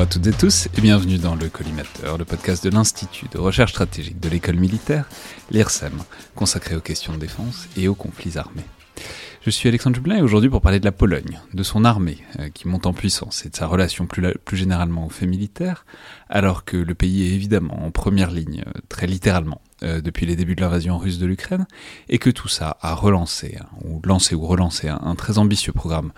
Bonjour à toutes et tous et bienvenue dans le Collimateur, le podcast de l'Institut de recherche stratégique de l'école militaire, l'IRSEM, consacré aux questions de défense et aux conflits armés. Je suis Alexandre Jublin et aujourd'hui pour parler de la Pologne, de son armée euh, qui monte en puissance et de sa relation plus, généralement aux faits militaires, alors que le pays est évidemment en première ligne, euh, très littéralement, euh, depuis les débuts de l'invasion russe de l'Ukraine, et que tout ça a relancé, hein, ou lancé ou relancé un très ambitieux programme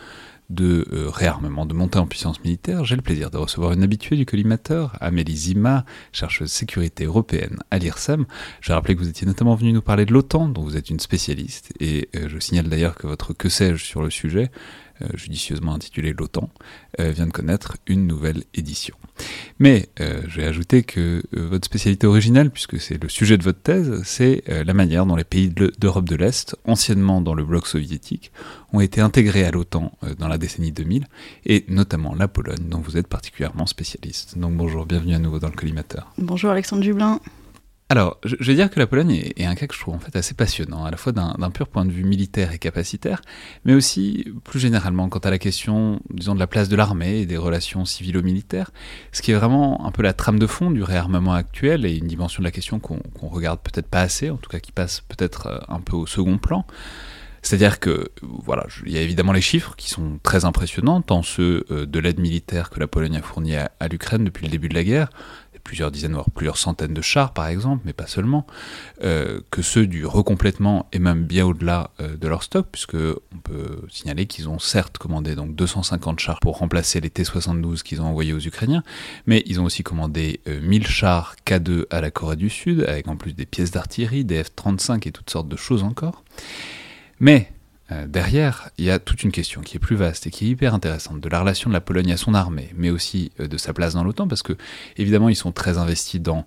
de euh, réarmement, de montée en puissance militaire, j'ai le plaisir de recevoir une habituée du collimateur, Amélie Zima, chercheuse sécurité européenne à l'IRSEM. Je rappeler que vous étiez notamment venu nous parler de l'OTAN, dont vous êtes une spécialiste, et euh, je signale d'ailleurs que votre que sais-je sur le sujet judicieusement intitulé L'OTAN, euh, vient de connaître une nouvelle édition. Mais euh, je vais ajouter que votre spécialité originale, puisque c'est le sujet de votre thèse, c'est la manière dont les pays d'Europe de l'Est, anciennement dans le bloc soviétique, ont été intégrés à l'OTAN dans la décennie 2000, et notamment la Pologne, dont vous êtes particulièrement spécialiste. Donc bonjour, bienvenue à nouveau dans le collimateur. Bonjour Alexandre Dublin. Alors, je, vais dire que la Pologne est, un cas que je trouve en fait assez passionnant, à la fois d'un pur point de vue militaire et capacitaire, mais aussi plus généralement quant à la question, disons, de la place de l'armée et des relations civilo-militaires, ce qui est vraiment un peu la trame de fond du réarmement actuel et une dimension de la question qu'on regarde peut-être pas assez, en tout cas qui passe peut-être euh, un peu au second plan. C'est-à-dire que, voilà, il y a évidemment les chiffres qui sont très impressionnants, tant ceux euh, de l'aide militaire que la Pologne a fournie à l'Ukraine depuis le début de la guerre, plusieurs dizaines, voire plusieurs centaines de chars par exemple, mais pas seulement, euh, que ceux du recomplètement et même bien au-delà euh, de leur stock, puisque on peut signaler qu'ils ont certes commandé donc 250 chars pour remplacer les T-72 qu'ils ont envoyés aux Ukrainiens, mais ils ont aussi commandé 1000 euh, chars K2 à la Corée du Sud, avec en plus des pièces d'artillerie, des F-35 et toutes sortes de choses encore. Mais euh, derrière, il y a toute une question qui est plus vaste et qui est hyper intéressante de la relation de la Pologne à son armée, mais aussi euh, de sa place dans l'OTAN, parce que évidemment ils sont très investis dans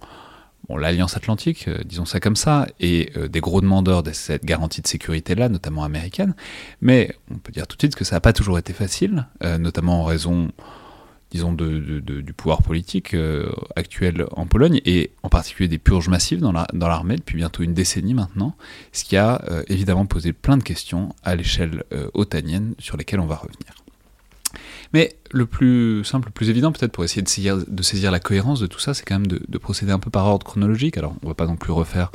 l'Alliance Atlantique, euh, disons ça comme ça, et des gros demandeurs de cette garantie de sécurité-là, notamment américaine. Mais on peut dire tout de suite que ça n'a pas toujours été facile, notamment en raison disons, du pouvoir politique euh, actuel en Pologne, et en particulier des purges massives dans l'armée depuis bientôt une décennie maintenant, ce qui a euh, évidemment posé plein de questions à l'échelle euh, otanienne sur lesquelles on va revenir. Mais le plus simple, le plus évident peut-être pour essayer de saisir, la cohérence de tout ça, c'est quand même de, de, procéder un peu par ordre chronologique. Alors on va pas non plus refaire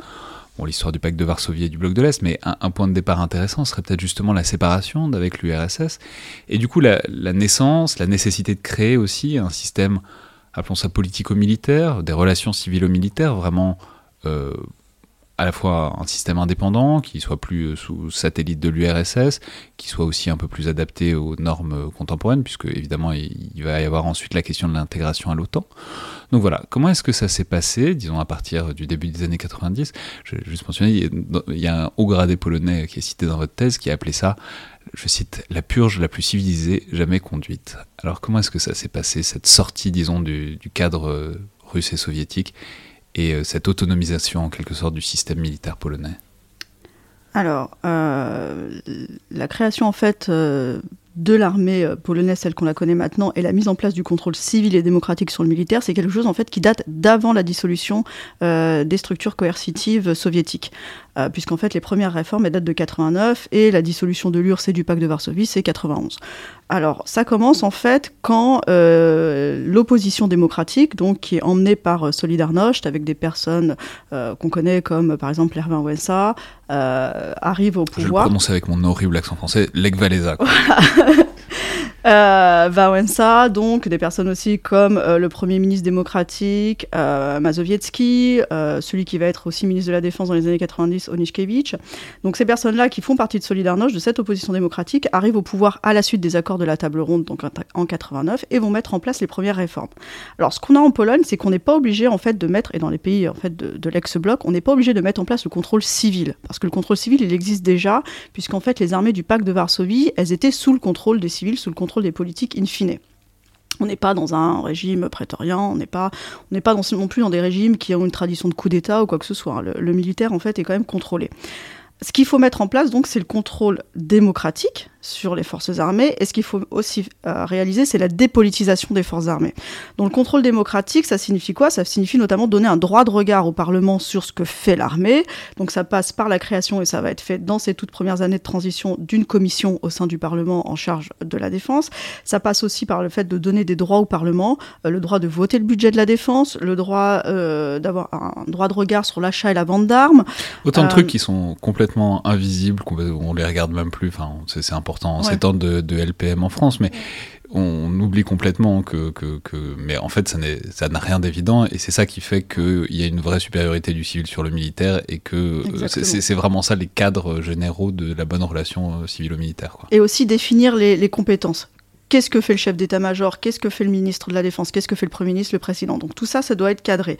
l'histoire du pacte de Varsovie et du bloc de l'Est, mais un, point de départ intéressant serait peut-être justement la séparation avec l'URSS, et du coup la, naissance, la nécessité de créer aussi un système, appelons ça politico-militaire, des relations civilo-militaires vraiment euh, à la fois un système indépendant, qui soit plus euh, sous satellite de l'URSS, qui soit aussi un peu plus adapté aux normes contemporaines, puisque évidemment il va y avoir ensuite la question de l'intégration à l'OTAN. Donc voilà, comment est-ce que ça s'est passé, disons à partir du début des années 90 Je vais juste mentionner, il y a un haut gradé polonais qui est cité dans votre thèse qui a appelé ça, je cite, la purge la plus civilisée jamais conduite. Alors comment est-ce que ça s'est passé, cette sortie, disons, du, du cadre euh, russe et soviétique et euh, cette autonomisation en quelque sorte du système militaire polonais Alors, euh, la création en fait euh, de l'armée polonaise, celle qu'on la connaît maintenant, et la mise en place du contrôle civil et démocratique sur le militaire, c'est quelque chose en fait qui date d'avant la dissolution des structures coercitives soviétiques. Puisqu'en fait, les premières réformes elles datent de 89 et la dissolution de l'URSS et du pacte de Varsovie, c'est 91. Alors, ça commence en fait quand euh, l'opposition démocratique, donc qui est emmenée par euh, Solidarność, avec des personnes euh, qu'on connaît comme par exemple Erwin Wensa, arrive au pouvoir. Je le prononce avec mon horrible accent français, Lech Walesa. euh, donc des personnes aussi comme euh, le Premier ministre démocratique, euh, Mazowiecki, euh, celui qui va être aussi ministre de la Défense dans les années 90, Oniszkiewicz. Donc ces personnes-là qui font partie de Solidarność, de cette opposition démocratique, arrivent au pouvoir à la suite des accords de la table ronde, donc en 89, et vont mettre en place les premières réformes. Alors ce qu'on a en Pologne, c'est qu'on n'est pas obligé en fait de mettre, et dans les pays en fait de, de l'ex-bloc, on n'est pas obligé de mettre en place le contrôle civil, parce que le contrôle civil il existe déjà, puisqu'en fait les armées du pacte de Varsovie, elles étaient sous le contrôle des civils, sous le contrôle des politiques in fine. On n'est pas dans un régime prétorien, on n'est pas, on pas non plus dans des régimes qui ont une tradition de coup d'État ou quoi que ce soit. Le, le militaire, en fait, est quand même contrôlé. Ce qu'il faut mettre en place, donc, c'est le contrôle démocratique sur les forces armées. Et ce qu'il faut aussi euh, réaliser, c'est la dépolitisation des forces armées. Donc le contrôle démocratique, ça signifie quoi? Ça signifie notamment donner un droit de regard au Parlement sur ce que fait l'armée. Donc ça passe par la création, et ça va être fait dans ces toutes premières années de transition, d'une commission au sein du Parlement en charge de la défense. Ça passe aussi par le fait de donner des droits au Parlement, euh, le droit de voter le budget de la défense, le droit euh, d'avoir un droit de regard sur l'achat et la vente d'armes. Autant de trucs qui sont complètement invisibles, qu'on les regarde même plus. Enfin, c'est important en ces temps de, LPM en France, mais on oublie complètement que, que, mais en fait, ça n'a rien d'évident, et c'est ça qui fait qu'il y a une vraie supériorité du civil sur le militaire, et que euh, c'est vraiment ça les cadres généraux de la bonne relation euh, civilo-militaire. Et aussi définir les, compétences qu'est-ce que fait le chef d'état-major, qu'est-ce que fait le ministre de la Défense, qu'est-ce que fait le Premier ministre, le président? Donc tout ça, ça doit être cadré.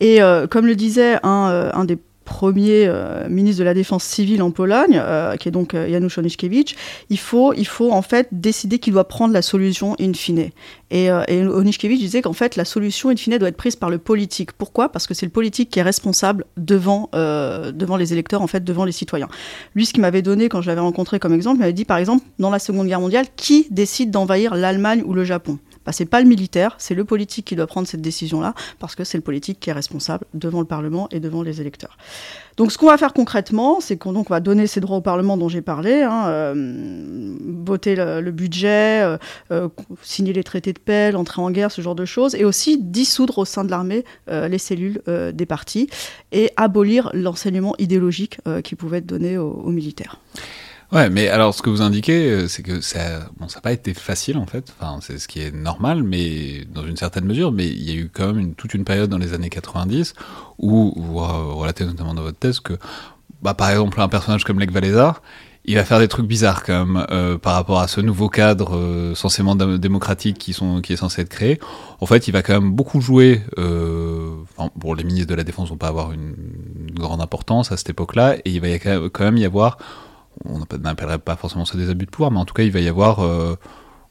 Et euh, comme le disait un, un des premier euh, ministre de la Défense civile en Pologne, euh, qui est donc euh, Janusz Oniszkiewicz, il faut, il faut en fait décider qu'il doit prendre la solution in fine. Et, et disait qu'en fait la solution in fine doit être prise par le politique. Pourquoi? Parce que c'est le politique qui est responsable devant, devant les électeurs, en fait, devant les citoyens. Lui, ce qu'il m'avait donné quand je l'avais rencontré comme exemple, il m'avait dit par exemple, dans la Seconde Guerre mondiale, qui décide d'envahir l'Allemagne ou le Japon? Bah, c'est pas le militaire, c'est le politique qui doit prendre cette décision-là, parce que c'est le politique qui est responsable devant le Parlement et devant les électeurs. Donc ce qu'on va faire concrètement, c'est qu'on va donner ces droits au Parlement dont j'ai parlé, hein, euh, voter le, budget, euh, euh, signer les traités de paix, l'entrée en guerre, ce genre de choses, et aussi dissoudre au sein de l'armée les cellules des partis et abolir l'enseignement idéologique qui pouvait être donné aux militaires. Ouais, mais alors ce que vous indiquez, euh, c'est que ça, bon, ça n'a pas été facile en fait. Enfin, c'est ce qui est normal, mais dans une certaine mesure. Mais il y a eu quand même toute une période dans les années 90 où vous relatez notamment dans votre thèse que, bah, par exemple, un personnage comme Lech Walesa, il va faire des trucs bizarres quand même euh, par rapport à ce nouveau cadre euh, censément démocratique qui, est censé être créé. En fait, il va quand même beaucoup jouer. Euh, enfin, bon, les ministres de la Défense vont pas avoir une, grande importance à cette époque-là, et il va quand même y avoir on n'appellerait pas forcément ça des abus de pouvoir, mais en tout cas, il va y avoir euh,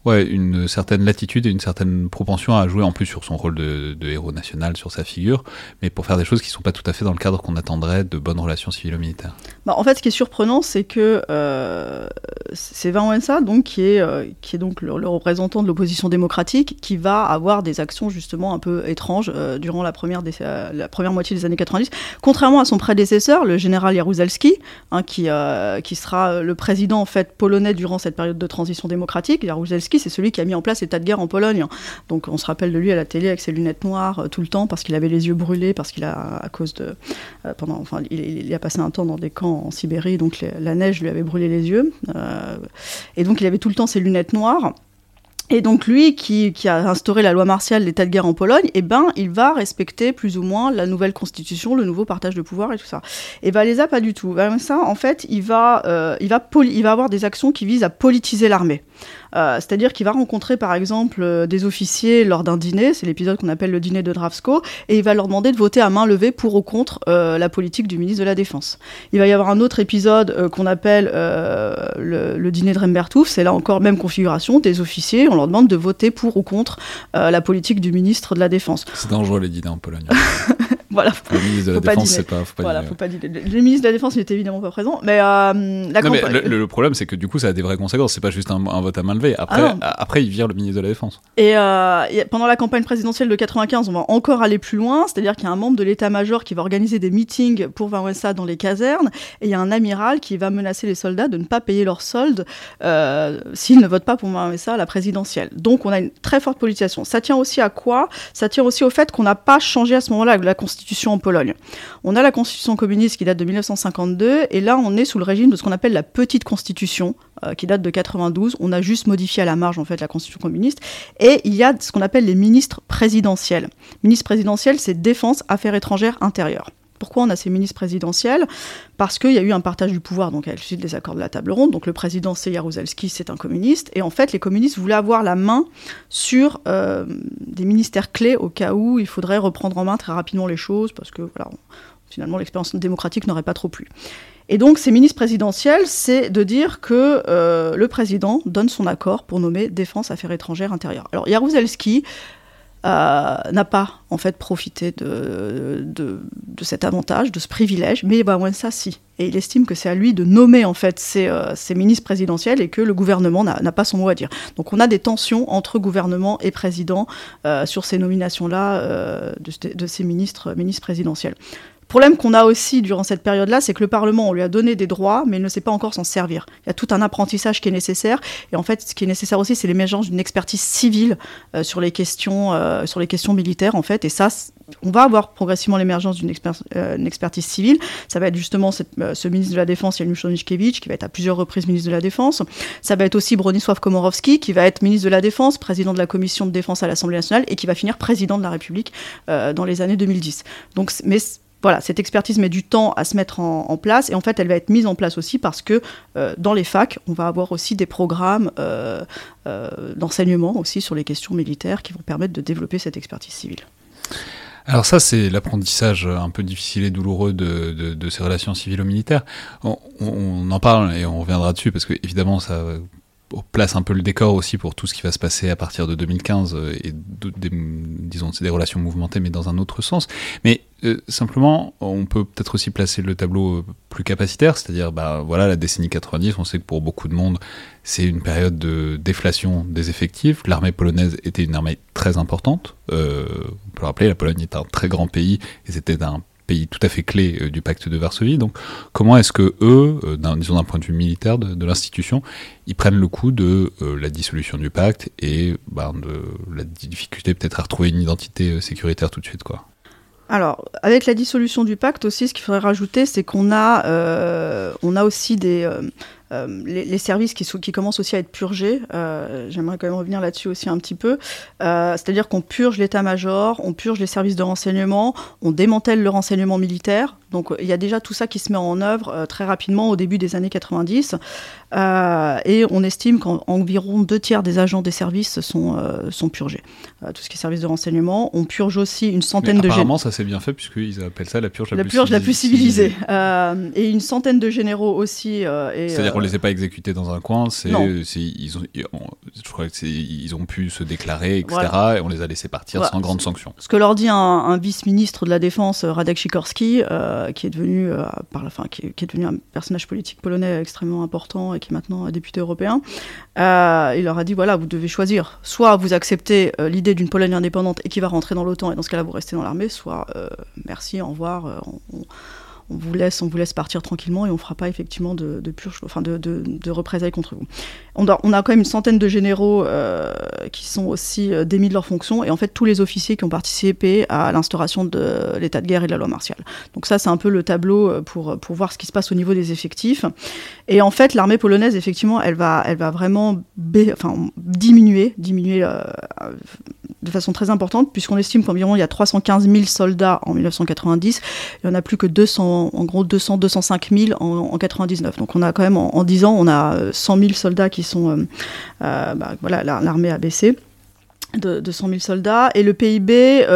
ouais, une certaine latitude et une certaine propension à jouer en plus sur son rôle de, héros national, sur sa figure, mais pour faire des choses qui ne sont pas tout à fait dans le cadre qu'on attendrait de bonnes relations civilo-militaires. Bah, en fait, ce qui est surprenant, c'est que euh, c'est Van Wensa, donc, qui est, euh, qui est donc le, représentant de l'opposition démocratique, qui va avoir des actions justement un peu étranges euh, durant la première, la première moitié des années 90, contrairement à son prédécesseur, le général Jaruzelski, hein, qui, qui sera le président en fait polonais durant cette période de transition démocratique. Jaruzelski c'est celui qui a mis en place l'état de guerre en Pologne. Donc on se rappelle de lui à la télé avec ses lunettes noires euh, tout le temps parce qu'il avait les yeux brûlés, parce qu'il a, à cause de. Euh, pendant, enfin, il, a passé un temps dans des camps en Sibérie, donc la neige lui avait brûlé les yeux. Euh, et donc il avait tout le temps ses lunettes noires. Et donc lui, qui, a instauré la loi martiale, l'état de guerre en Pologne, eh ben, il va respecter plus ou moins la nouvelle constitution, le nouveau partage de pouvoir et tout ça. Et Valéza, pas du tout. ça, en fait, il va, il, va il va avoir des actions qui visent à politiser l'armée. Euh, c'est-à-dire qu'il va rencontrer par exemple euh, des officiers lors d'un dîner, c'est l'épisode qu'on appelle le dîner de Dravsko, et il va leur demander de voter à main levée pour ou contre euh, la politique du ministre de la Défense. Il va y avoir un autre épisode qu'on appelle le, dîner de Rembertouf, c'est là encore même configuration, des officiers, on leur demande de voter pour ou contre la politique du ministre de la Défense. C'est dangereux les dîners en Pologne. voilà. Le ministre de la Défense, c'est pas. Faut pas voilà, faut pas dire. Le ministre de la Défense n'était évidemment pas présent, mais, euh, la non, mais le, problème, c'est que du coup, ça a des vraies conséquences. C'est pas juste un, vote à main levée. Après, ah après, il vire le ministre de la Défense. Et, euh, pendant la campagne présidentielle de 95, on va encore aller plus loin, c'est-à-dire qu'il y a un membre de l'état-major qui va organiser des meetings pour Vanessa dans les casernes, et il y a un amiral qui va menacer les soldats de ne pas payer leur solde euh, s'ils ne votent pas pour Vanessa à la présidentielle. Donc, on a une très forte politisation. Ça tient aussi à quoi? Ça tient aussi au fait qu'on n'a pas changé à ce moment-là la constitution en Pologne. On a la constitution communiste qui date de 1952 et là on est sous le régime de ce qu'on appelle la petite constitution euh, qui date de 92. On a juste modifié à la marge en fait la constitution communiste et il y a ce qu'on appelle les ministres présidentiels. Ministre présidentiel, c'est défense, affaires étrangères, intérieures. Pourquoi on a ces ministres présidentiels Parce qu'il y a eu un partage du pouvoir, donc à la suite des accords de la table ronde. Donc le président, c'est Jaruzelski, c'est un communiste. Et en fait, les communistes voulaient avoir la main sur euh, des ministères clés au cas où il faudrait reprendre en main très rapidement les choses, parce que voilà, finalement, l'expérience démocratique n'aurait pas trop plu. Et donc, ces ministres présidentiels, c'est de dire que euh, le président donne son accord pour nommer défense, affaires étrangères, intérieures. Alors, Jaruzelski, euh, n'a pas en fait profité de, de, cet avantage, de ce privilège, mais ça si. Et il estime que c'est à lui de nommer en fait ces, euh, ministres présidentiels et que le gouvernement n'a pas son mot à dire. Donc on a des tensions entre gouvernement et président euh, sur ces nominations-là de, de, ces ministres, ministres présidentiels problème qu'on a aussi durant cette période-là, c'est que le Parlement, on lui a donné des droits, mais il ne sait pas encore s'en servir. Il y a tout un apprentissage qui est nécessaire. Et en fait, ce qui est nécessaire aussi, c'est l'émergence d'une expertise civile euh, sur, les questions, euh, sur les questions militaires, en fait. Et ça, on va avoir progressivement l'émergence d'une euh, expertise civile. Ça va être justement ce ministre de la Défense, Oniszkiewicz, qui va être à plusieurs reprises ministre de la Défense. Ça va être aussi Bronisław Komorowski, qui va être ministre de la Défense, président de la Commission de défense à l'Assemblée nationale, et qui va finir président de la République dans les années 2010. Donc, mais voilà, cette expertise met du temps à se mettre en, place et en fait elle va être mise en place aussi parce que euh, dans les facs, on va avoir aussi des programmes euh, euh, d'enseignement aussi sur les questions militaires qui vont permettre de développer cette expertise civile. Alors ça, c'est l'apprentissage un peu difficile et douloureux de, ces relations civiles-militaires. On, on, en parle et on reviendra dessus parce que évidemment ça place un peu le décor aussi pour tout ce qui va se passer à partir de 2015 euh, et des, disons c'est des relations mouvementées mais dans un autre sens. Mais euh, simplement, on peut peut-être aussi placer le tableau euh, plus capacitaire, c'est-à-dire bah voilà la décennie 90, on sait que pour beaucoup de monde c'est une période de déflation des effectifs. L'armée polonaise était une armée très importante. on peut rappeler, la Pologne est un très grand pays et c'était un pays tout à fait clé euh, du pacte de Varsovie. Donc, comment est-ce que eux, euh, disons d'un point de vue militaire de, l'institution, ils prennent le coup de euh, la dissolution du pacte et ben, de la difficulté peut-être à retrouver une identité sécuritaire tout de suite, quoi? Alors, avec la dissolution du pacte aussi, ce qu'il faudrait rajouter, c'est qu'on a, on a aussi des, les, services qui, qui, commencent aussi à être purgés. Euh, j'aimerais quand même revenir là-dessus aussi un petit peu. Euh, c'est-à-dire qu'on purge l'état-major, on purge les services de renseignement, on démantèle le renseignement militaire. Donc il y a déjà tout ça qui se met en œuvre très rapidement au début des années 90. et on estime qu'environ deux tiers des agents des services sont, sont purgés. tout ce qui est service de renseignement. On purge aussi une centaine de généraux. Apparemment, ça c'est bien fait puisqu'ils appellent ça la purge la, la plus purge la plus civilisée. et une centaine de généraux aussi. C'est-à-dire les a pas exécutés dans un coin, c'est, ils, ont, je crois que ils ont pu se déclarer, etc. Et on les a laissés partir sans grande sanction. Ce que leur dit un, vice-ministre de la Défense, Radek Sikorski, euh, qui est devenu euh, par la fin, qui devenu un personnage politique polonais extrêmement important et qui est maintenant député européen, euh, il leur a dit voilà, vous devez choisir, soit vous acceptez l'idée d'une Pologne indépendante et qui va rentrer dans l'OTAN et dans ce cas-là vous restez dans l'armée, soit merci, au revoir. Vous laisse, on vous laisse partir tranquillement et on fera pas effectivement de, purge, enfin de, représailles contre vous. On a, on quand même une centaine de généraux euh, qui sont aussi euh, démis de leurs fonctions et en fait tous les officiers qui ont participé à l'instauration de l'état de guerre et de la loi martiale. Donc ça c'est un peu le tableau euh, pour, voir ce qui se passe au niveau des effectifs. Et en fait l'armée polonaise effectivement elle va, vraiment diminuer, diminuer de façon très importante, puisqu'on estime qu'environ il y a 315 000 soldats en 1990, il n'y en a plus que 200, en gros 200, 205 000 en, en 99. Donc on a quand même, en, 10 ans, on a 100 euh, 000 soldats qui sont, euh, euh, bah, voilà, l'armée a baissé. De, 100 000 soldats et le PIB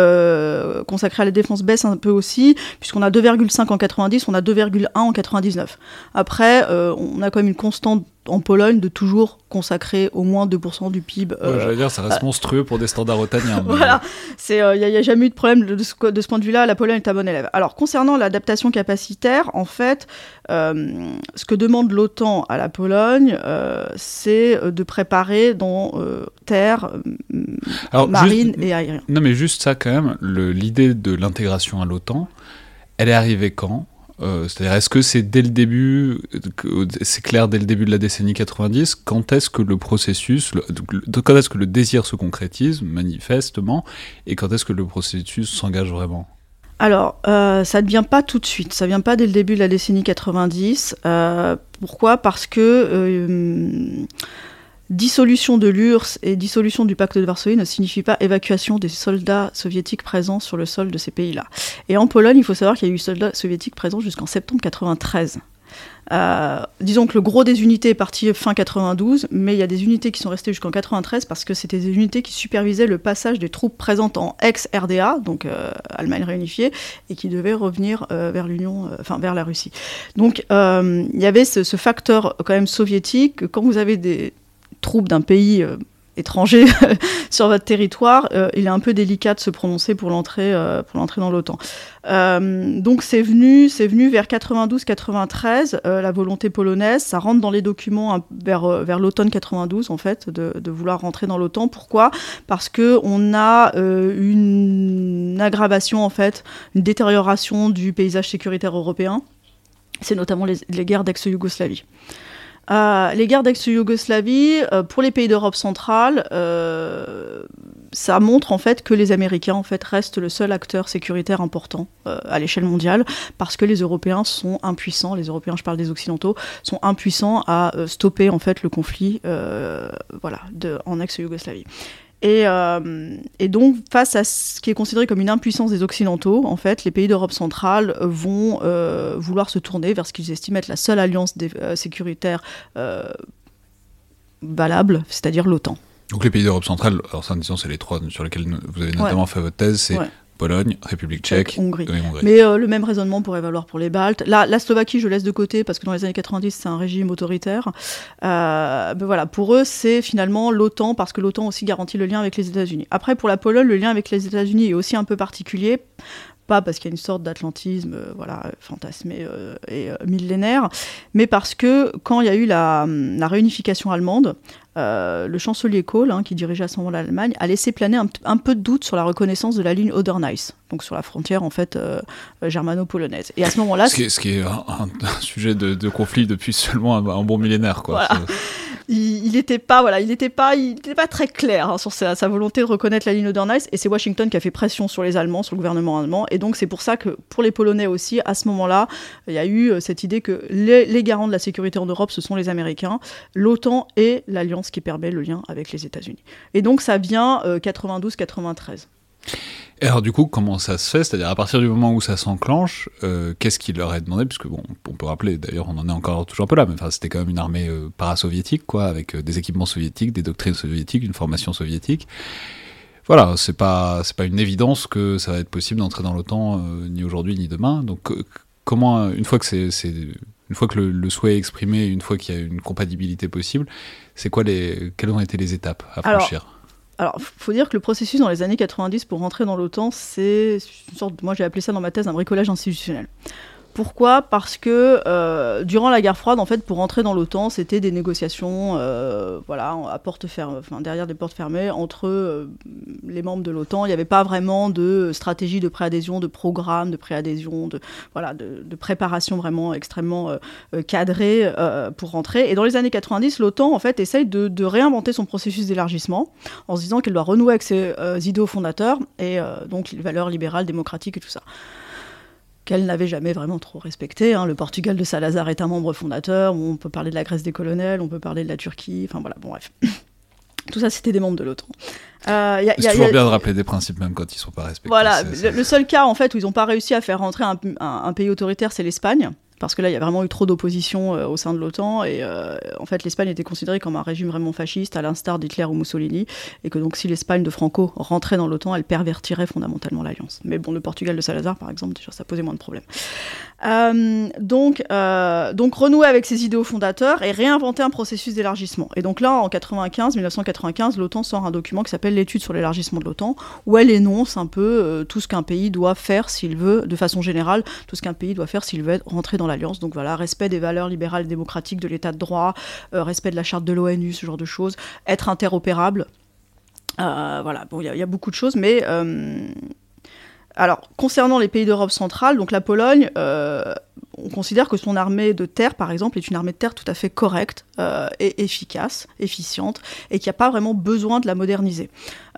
consacré à la défense baisse un peu aussi puisqu'on a 2,5 en 90, on a 2,1 en 99. Après, on a quand même une constante en Pologne de toujours consacrer au moins 2% du PIB. Euh, J'allais dire, ça reste monstrueux pour des standards otaniens. voilà, il n'y a, a, jamais eu de problème de, ce, de ce point de vue-là. La Pologne est un bon élève. Alors, concernant l'adaptation capacitaire, en fait, euh, ce que demande l'OTAN à la Pologne, euh, c'est de préparer dans terre, marine et aérien. Non, mais juste ça, quand même, l'idée de l'intégration à l'OTAN, elle est arrivée quand? Euh, c'est-à-dire, est-ce que c'est dès le début, c'est clair dès le début de la décennie 90, quand est-ce que le processus, quand est-ce que le désir se concrétise manifestement, et quand est-ce que le processus s'engage vraiment? Alors, euh, ça ne vient pas tout de suite, ça ne vient pas dès le début de la décennie 90. Euh, pourquoi? Parce que Dissolution de l'URSS et dissolution du pacte de Varsovie ne signifie pas évacuation des soldats soviétiques présents sur le sol de ces pays-là. Et en Pologne, il faut savoir qu'il y a eu soldats soviétiques présents jusqu'en septembre 93. Euh, disons que le gros des unités est parti fin 92, mais il y a des unités qui sont restées jusqu'en 93 parce que c'était des unités qui supervisaient le passage des troupes présentes en ex-RDA, donc euh, Allemagne réunifiée, et qui devaient revenir euh, vers l'Union, enfin vers la Russie. Donc il y avait ce, facteur quand même soviétique. Quand vous avez des troupes d'un pays euh, étranger sur votre territoire, euh, il est un peu délicat de se prononcer pour l'entrée euh, pour l'entrée dans l'OTAN. donc c'est venu c'est venu vers 92-93 la volonté polonaise, ça rentre dans les documents vers vers l'automne 92 en fait de, de, vouloir rentrer dans l'OTAN. Pourquoi? Parce que on a une aggravation en fait, une détérioration du paysage sécuritaire européen. C'est notamment les, les guerres d'ex-Yougoslavie. Euh, les guerres d'ex-Yougoslavie, euh, pour les pays d'Europe centrale, euh, ça montre en fait que les Américains en fait restent le seul acteur sécuritaire important à l'échelle mondiale parce que les Européens sont impuissants. Les Européens, je parle des Occidentaux, sont impuissants à stopper en fait le conflit, voilà, en ex-Yougoslavie. Euh, et, donc, face à ce qui est considéré comme une impuissance des Occidentaux, en fait, les pays d'Europe centrale vont euh, vouloir se tourner vers ce qu'ils estiment être la seule alliance euh, sécuritaire valable, c'est-à-dire l'OTAN. Donc les pays d'Europe centrale, alors ça, disons, c'est les trois sur lesquels vous avez notamment fait votre thèse, c'est Pologne, République tchèque, Hongrie. Mais euh, le même raisonnement pourrait valoir pour les Baltes. La, la, Slovaquie, je laisse de côté parce que dans les années 90, c'est un régime autoritaire. Euh, mais voilà, pour eux, c'est finalement l'OTAN parce que l'OTAN aussi garantit le lien avec les États-Unis. Après, pour la Pologne, le lien avec les États-Unis est aussi un peu particulier pas parce qu'il y a une sorte d'atlantisme euh, voilà, fantasmé euh, et euh, millénaire, mais parce que quand il y a eu la, la réunification allemande, le chancelier Kohl, hein, qui dirigeait à ce moment l'Allemagne, a laissé planer un, peu de doute sur la reconnaissance de la ligne Oder-Neisse, donc sur la frontière en fait germano-polonaise. Et à ce moment-là, ce, qui est, un, sujet de, conflit depuis seulement un, bon millénaire, quoi il n'était pas, voilà, il n'était pas, il pas très clair hein, sur sa, volonté de reconnaître la ligne Oder-Neisse. Et c'est Washington qui a fait pression sur les Allemands, sur le gouvernement allemand. Et donc c'est pour ça que pour les Polonais aussi, à ce moment-là, il y a eu euh, cette idée que les, garants de la sécurité en Europe, ce sont les Américains, l'OTAN et l'alliance qui permet le lien avec les États-Unis. Et donc ça vient 92-93. Euh, et alors du coup, comment ça se fait? C'est-à-dire à partir du moment où ça s'enclenche, euh, qu'est-ce qui leur est demandé? Puisque bon, on peut rappeler, d'ailleurs, on en est encore toujours un peu là, mais enfin, c'était quand même une armée euh, parasoviétique, quoi, avec euh, des équipements soviétiques, des doctrines soviétiques, une formation soviétique. Voilà, c'est pas c'est pas une évidence que ça va être possible d'entrer dans l'OTAN ni aujourd'hui ni demain. Donc comment une fois que c'est une fois que le, souhait est exprimé, une fois qu'il y a une compatibilité possible, c'est quoi les quelles ont été les étapes à franchir? alors, faut dire que le processus dans les années 90 pour rentrer dans l'OTAN, c'est une sorte, moi j'ai appelé ça dans ma thèse un bricolage institutionnel. Pourquoi? Parce que euh, durant la guerre froide, en fait, pour entrer dans l'OTAN, c'était des négociations, euh, voilà, à porte derrière des portes fermées entre euh, les membres de l'OTAN. Il n'y avait pas vraiment de stratégie de préadhésion, de programme de préadhésion, de voilà, de, préparation vraiment extrêmement cadrée pour rentrer. Et dans les années 90, l'OTAN, en fait, essaye de, de réinventer son processus d'élargissement en se disant qu'elle doit renouer avec ses idéaux fondateurs et donc les valeurs libérales, démocratiques et tout ça qu'elle n'avait jamais vraiment trop respecté. Hein. Le Portugal de Salazar est un membre fondateur, on peut parler de la Grèce des colonels, on peut parler de la Turquie, enfin voilà, bon bref. Tout ça, c'était des membres de l'OTAN. Euh, c'est toujours bien de rappeler des principes même quand ils ne sont pas respectés. Voilà, le, seul cas en fait où ils n'ont pas réussi à faire rentrer un, pays autoritaire, c'est l'Espagne. Parce que là, il y a vraiment eu trop d'opposition euh, au sein de l'OTAN, et euh, en fait, l'Espagne était considérée comme un régime vraiment fasciste, à l'instar d'Hitler ou Mussolini, et que donc si l'Espagne de Franco rentrait dans l'OTAN, elle pervertirait fondamentalement l'alliance. Mais bon, le Portugal de Salazar, par exemple, déjà, ça posait moins de problèmes. Euh, donc, donc, renouer avec ses idéaux fondateurs et réinventer un processus d'élargissement. Et donc là, en 95, 1995, l'OTAN sort un document qui s'appelle l'étude sur l'élargissement de l'OTAN, où elle énonce un peu tout ce qu'un pays doit faire s'il veut, de façon générale, tout ce qu'un pays doit faire s'il veut rentrer dans l'Alliance. Donc voilà, respect des valeurs libérales et démocratiques de l'état de droit, euh, respect de la charte de l'ONU, ce genre de choses, être interopérable. Euh, voilà, bon, il y, a beaucoup de choses, mais euh, alors concernant les pays d'Europe centrale, donc la Pologne, on considère que son armée de terre, par exemple, est une armée de terre tout à fait correcte et efficace, efficiente, et qu'il n'y a pas vraiment besoin de la moderniser.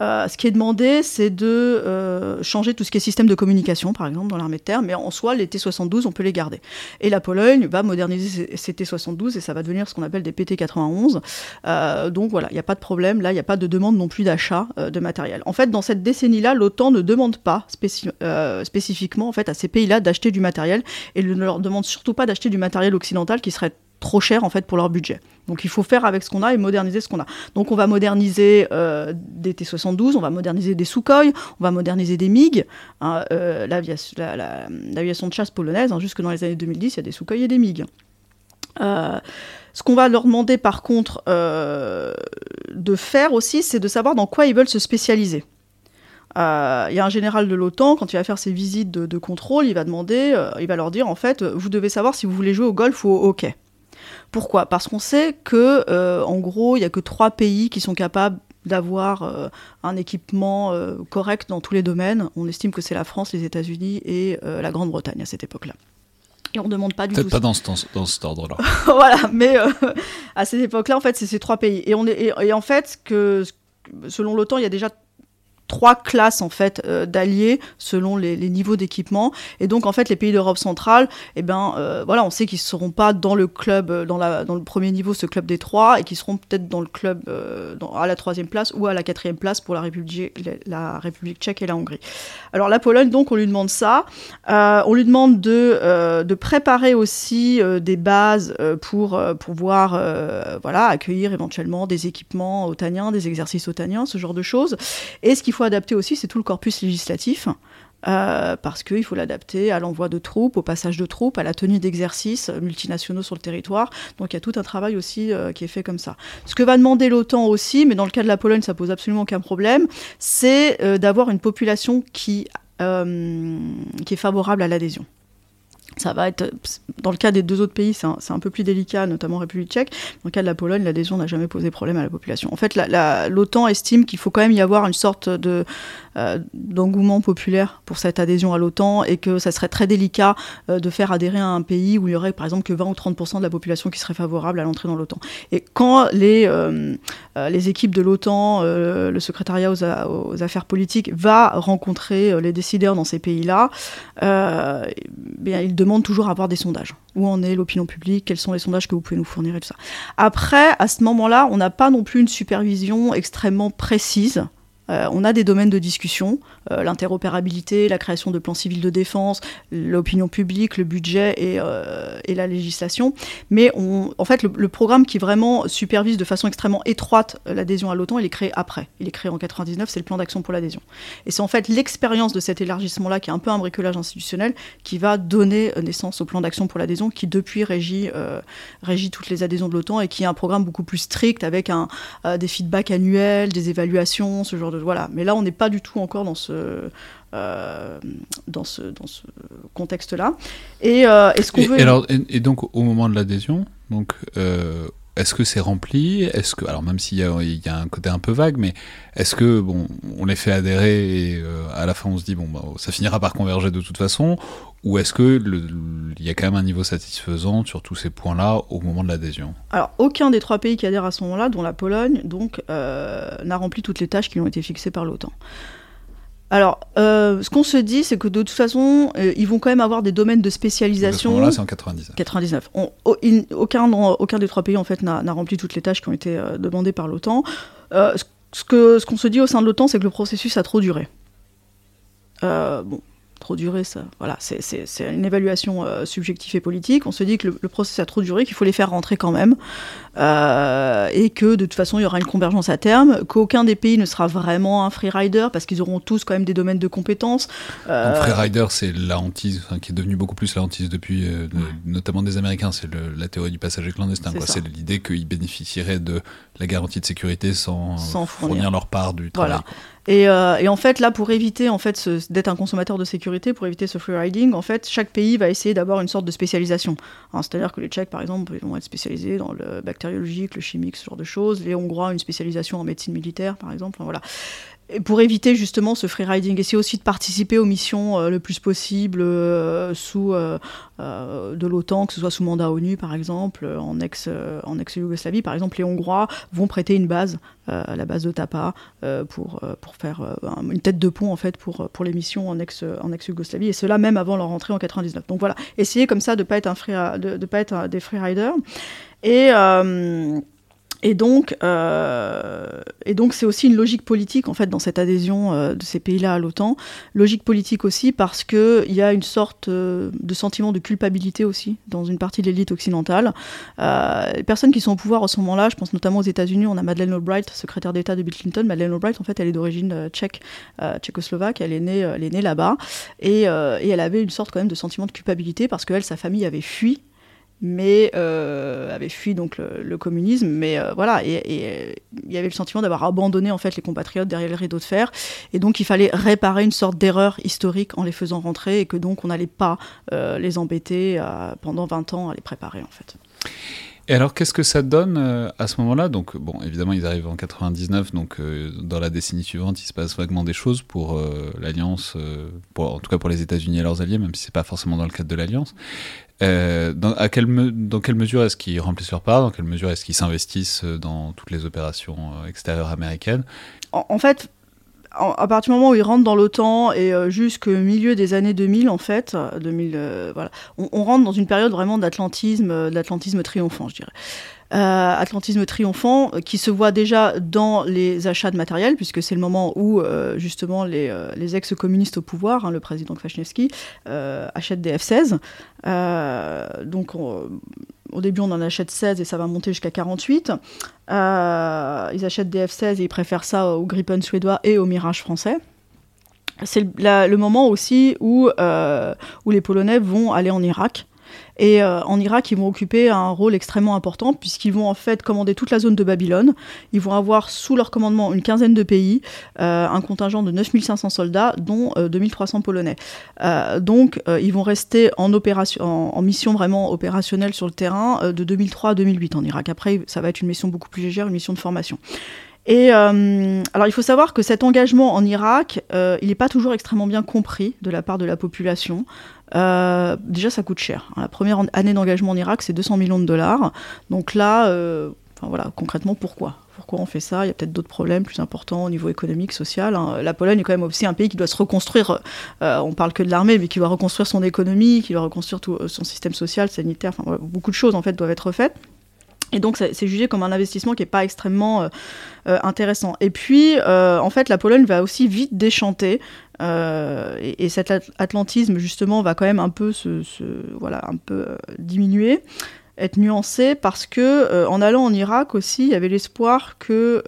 Euh, ce qui est demandé, c'est de euh, changer tout ce qui est système de communication, par exemple, dans l'armée de terre, mais en soi, les T-72, on peut les garder. Et la Pologne va moderniser ces T-72 et ça va devenir ce qu'on appelle des PT-91. Euh, donc voilà, il n'y a pas de problème. Là, il n'y a pas de demande non plus d'achat de matériel. En fait, dans cette décennie-là, l'OTAN ne demande pas spécifiquement en fait, à ces pays-là d'acheter du matériel et ne leur demande surtout pas d'acheter du matériel occidental qui serait trop cher en fait pour leur budget. Donc il faut faire avec ce qu'on a et moderniser ce qu'on a. Donc on va moderniser euh, des T-72, on va moderniser des Sukhoi, on va moderniser des MiG, hein, euh, l'aviation de chasse polonaise, hein, jusque dans les années 2010, il y a des Sukhoi et des MiG. Euh, ce qu'on va leur demander par contre de faire aussi, c'est de savoir dans quoi ils veulent se spécialiser. Il y a un général de l'OTAN, quand il va faire ses visites de, de contrôle, il va demander, il va leur dire en fait, vous devez savoir si vous voulez jouer au golf ou au hockey. Pourquoi? Parce qu'on sait que, euh, en gros, il n'y a que trois pays qui sont capables d'avoir euh, un équipement euh, correct dans tous les domaines. On estime que c'est la France, les États-Unis et la Grande-Bretagne à cette époque-là. Et on ne demande pas du tout. Peut-être pas dans, ce, dans cet ordre-là. voilà, mais à cette époque-là, en fait, c'est ces trois pays. Et, on est, et en fait, que, selon l'OTAN, il y a déjà trois classes en fait euh, d'alliés selon les, niveaux d'équipement. Et donc en fait les pays d'Europe centrale eh ben euh, voilà on sait qu'ils seront pas dans le club euh, dans la dans le premier niveau ce club des trois et qu'ils seront peut-être dans le club à la troisième place ou à la quatrième place pour la République la République tchèque et la Hongrie. Alors la Pologne donc on lui demande ça. On lui demande de de préparer aussi des bases pour pouvoir voilà accueillir éventuellement des équipements otaniens des exercices otaniens ce genre de choses. Et ce qu'il faut adapter aussi, c'est tout le corpus législatif. Euh, parce qu'il faut l'adapter à l'envoi de troupes, au passage de troupes, à la tenue d'exercices multinationaux sur le territoire. Donc il y a tout un travail aussi euh, qui est fait comme ça. Ce que va demander l'OTAN aussi, mais dans le cas de la Pologne, ça pose absolument aucun problème, c'est euh, d'avoir une population qui, qui est favorable à l'adhésion ça va être, dans le cas des deux autres pays, c'est un, peu plus délicat, notamment République tchèque. Dans le cas de la Pologne, l'adhésion n'a jamais posé problème à la population. En fait, l'OTAN estime qu'il faut quand même y avoir une sorte euh, d'engouement populaire pour cette adhésion à l'OTAN et que ça serait très délicat euh, de faire adhérer à un pays où il y aurait par exemple que 20 ou 30% de la population qui serait favorable à l'entrée dans l'OTAN. Et quand les, euh, équipes de l'OTAN, le secrétariat aux, aux, affaires politiques va rencontrer les décideurs dans ces pays-là, bien, ils demandent toujours avoir des sondages. Où en est l'opinion publique Quels sont les sondages que vous pouvez nous fournir et tout ça. Après, à ce moment-là, on n'a pas non plus une supervision extrêmement précise on a des domaines de discussion, euh, l'interopérabilité, la création de plans civils de défense, l'opinion publique, le budget et, euh, la législation. Mais en fait, le, programme qui vraiment supervise de façon extrêmement étroite l'adhésion à l'OTAN, il est créé après. Il est créé en 99, c'est le plan d'action pour l'adhésion. Et c'est en fait l'expérience de cet élargissement-là, qui est un peu un bricolage institutionnel, qui va donner naissance au plan d'action pour l'adhésion, qui depuis régit, toutes les adhésions de l'OTAN et qui est un programme beaucoup plus strict avec des feedbacks annuels, des évaluations, ce genre de voilà. Mais là, on n'est pas du tout encore dans ce, euh, dans ce, dans ce contexte-là. Et, euh, ce qu'on veut... alors, et, donc, au moment de l'adhésion, donc, euh, est-ce que c'est rempli? Est-ce que, alors même s'il y, a un côté un peu vague, mais est-ce que bon, on les fait adhérer et à la fin on se dit bon, bah, ça finira par converger de toute façon, ou est-ce que il y a quand même un niveau satisfaisant sur tous ces points-là au moment de l'adhésion? Alors aucun des trois pays qui adhèrent à ce moment-là, dont la Pologne, donc n'a rempli toutes les tâches qui ont été fixées par l'OTAN. Alors, euh, ce qu'on se dit, c'est que de toute façon, euh, ils vont quand même avoir des domaines de spécialisation. À ce moment-là, c'est en 99. 99. aucun, aucun des trois pays, en fait, n'a rempli toutes les tâches qui ont été euh, demandées par l'OTAN. ce qu'on ce qu'on se dit au sein de l'OTAN, c'est que le processus a trop duré. bon, trop duré, ça. Voilà, c'est une évaluation euh, subjective et politique. On se dit que le, le processus a trop duré, qu'il faut les faire rentrer quand même, euh, et que de toute façon il y aura une convergence à terme, qu'aucun des pays ne sera vraiment un freerider parce qu'ils auront tous quand même des domaines de compétences. Euh... freerider, c'est la hantise, qui est devenue beaucoup plus la hantise depuis, euh, notamment des Américains. C'est la théorie du passager clandestin. C'est l'idée qu'ils bénéficieraient de la garantie de sécurité sans, fournir. leur part du travail. Euh, et, en fait, là, pour éviter en fait d'être un consommateur de sécurité, pour éviter ce free riding, en fait, chaque pays va essayer d'avoir une sorte de spécialisation. C'est-à-dire que les Tchèques, par exemple, vont être spécialisés dans le bactériologique, le chimique, ce genre de choses. Les Hongrois, une spécialisation en médecine militaire, par exemple. Voilà pour éviter justement ce freeriding, essayer aussi de participer aux missions euh, le plus possible euh, sous euh, de l'OTAN, que ce soit sous mandat ONU par exemple, en ex en ex-Yougoslavie par exemple, les Hongrois vont prêter une base, la base de Tapa, pour pour faire une tête de pont en fait pour pour les missions en ex en ex-Yougoslavie et cela même avant leur entrée en 99. Donc voilà, essayer comme ça de pas être un free, de pas être des freeriders et et donc, euh, et donc, c'est aussi une logique politique en fait dans cette adhésion euh, de ces pays-là à l'OTAN. Logique politique aussi parce que il y a une sorte euh, de sentiment de culpabilité aussi dans une partie de l'élite occidentale. Les personnes qui sont au pouvoir à ce moment-là, je pense notamment aux États-Unis, on a Madeleine Albright, secrétaire d'État de Bill Clinton. Madeleine Albright, en fait, elle est d'origine tchèque, tchécoslovaque. Elle est née, elle née là-bas et, et elle avait une sorte quand même de sentiment de culpabilité parce qu'elle, sa famille avait fui mais euh, avait fui donc le, communisme, mais euh, voilà, et, il y avait le sentiment d'avoir abandonné en fait les compatriotes derrière le rideau de fer, et donc il fallait réparer une sorte d'erreur historique en les faisant rentrer, et que donc on n'allait pas euh, les embêter pendant 20 ans à les préparer en fait. Et alors, qu'est-ce que ça donne à ce moment-là? Donc, bon, évidemment, ils arrivent en 99, donc dans la décennie suivante, il se passe vaguement des choses pour l'Alliance, en tout cas pour les États-Unis et leurs alliés, même si c'est pas forcément dans le cadre de l'Alliance. Euh, dans, à quelle dans quelle mesure est-ce qu'ils remplissent leur part? Dans quelle mesure est-ce qu'ils s'investissent euh, dans toutes les opérations euh, extérieures américaines? En, fait, à partir du moment où ils rentrent dans l'OTAN et jusqu'au milieu des années 2000, en fait, 2000, voilà, on, rentre dans une période vraiment d'atlantisme, d'atlantisme triomphant, je dirais. Euh, Atlantisme triomphant, euh, qui se voit déjà dans les achats de matériel, puisque c'est le moment où euh, justement les, ex-communistes au pouvoir, hein, le président Kwasniewski, achètent des F-16. donc au début, on en achète 16 et ça va monter jusqu'à 48. ils achètent des F-16 et ils préfèrent ça au Gripen suédois et au Mirage français. C'est le, le, moment aussi où, où les Polonais vont aller en Irak et euh, en Irak, ils vont occuper un rôle extrêmement important puisqu'ils vont en fait commander toute la zone de Babylone. Ils vont avoir sous leur commandement une quinzaine de pays, euh, un contingent de 9500 soldats, dont 2300 euh, Polonais. donc, ils vont rester en, mission vraiment opérationnelle sur le terrain de 2003 à 2008 en Irak. Après, ça va être une mission beaucoup plus légère, une mission de formation. Et alors, il faut savoir que cet engagement en Irak, il n'est pas toujours extrêmement bien compris de la part de la population. Euh, déjà, ça coûte cher. La première année d'engagement en Irak, c'est 200 millions de dollars. Donc là, euh, voilà, concrètement, pourquoi? Pourquoi on fait ça? Il y a peut-être d'autres problèmes plus importants au niveau économique, social. Hein. La Pologne est quand même aussi un pays qui doit se reconstruire. Euh, on parle que de l'armée, mais qui doit reconstruire son économie, qui doit reconstruire tout son système social, sanitaire. Enfin, beaucoup de choses en fait doivent être faites. Et donc, c'est jugé comme un investissement qui n'est pas extrêmement euh, euh, intéressant. Et puis, euh, en fait, la Pologne va aussi vite déchanter. Et, et, cet atlantisme, justement, va quand même un peu, se, voilà, un peu diminuer être nuancé parce que en allant en Irak aussi, il y avait l'espoir que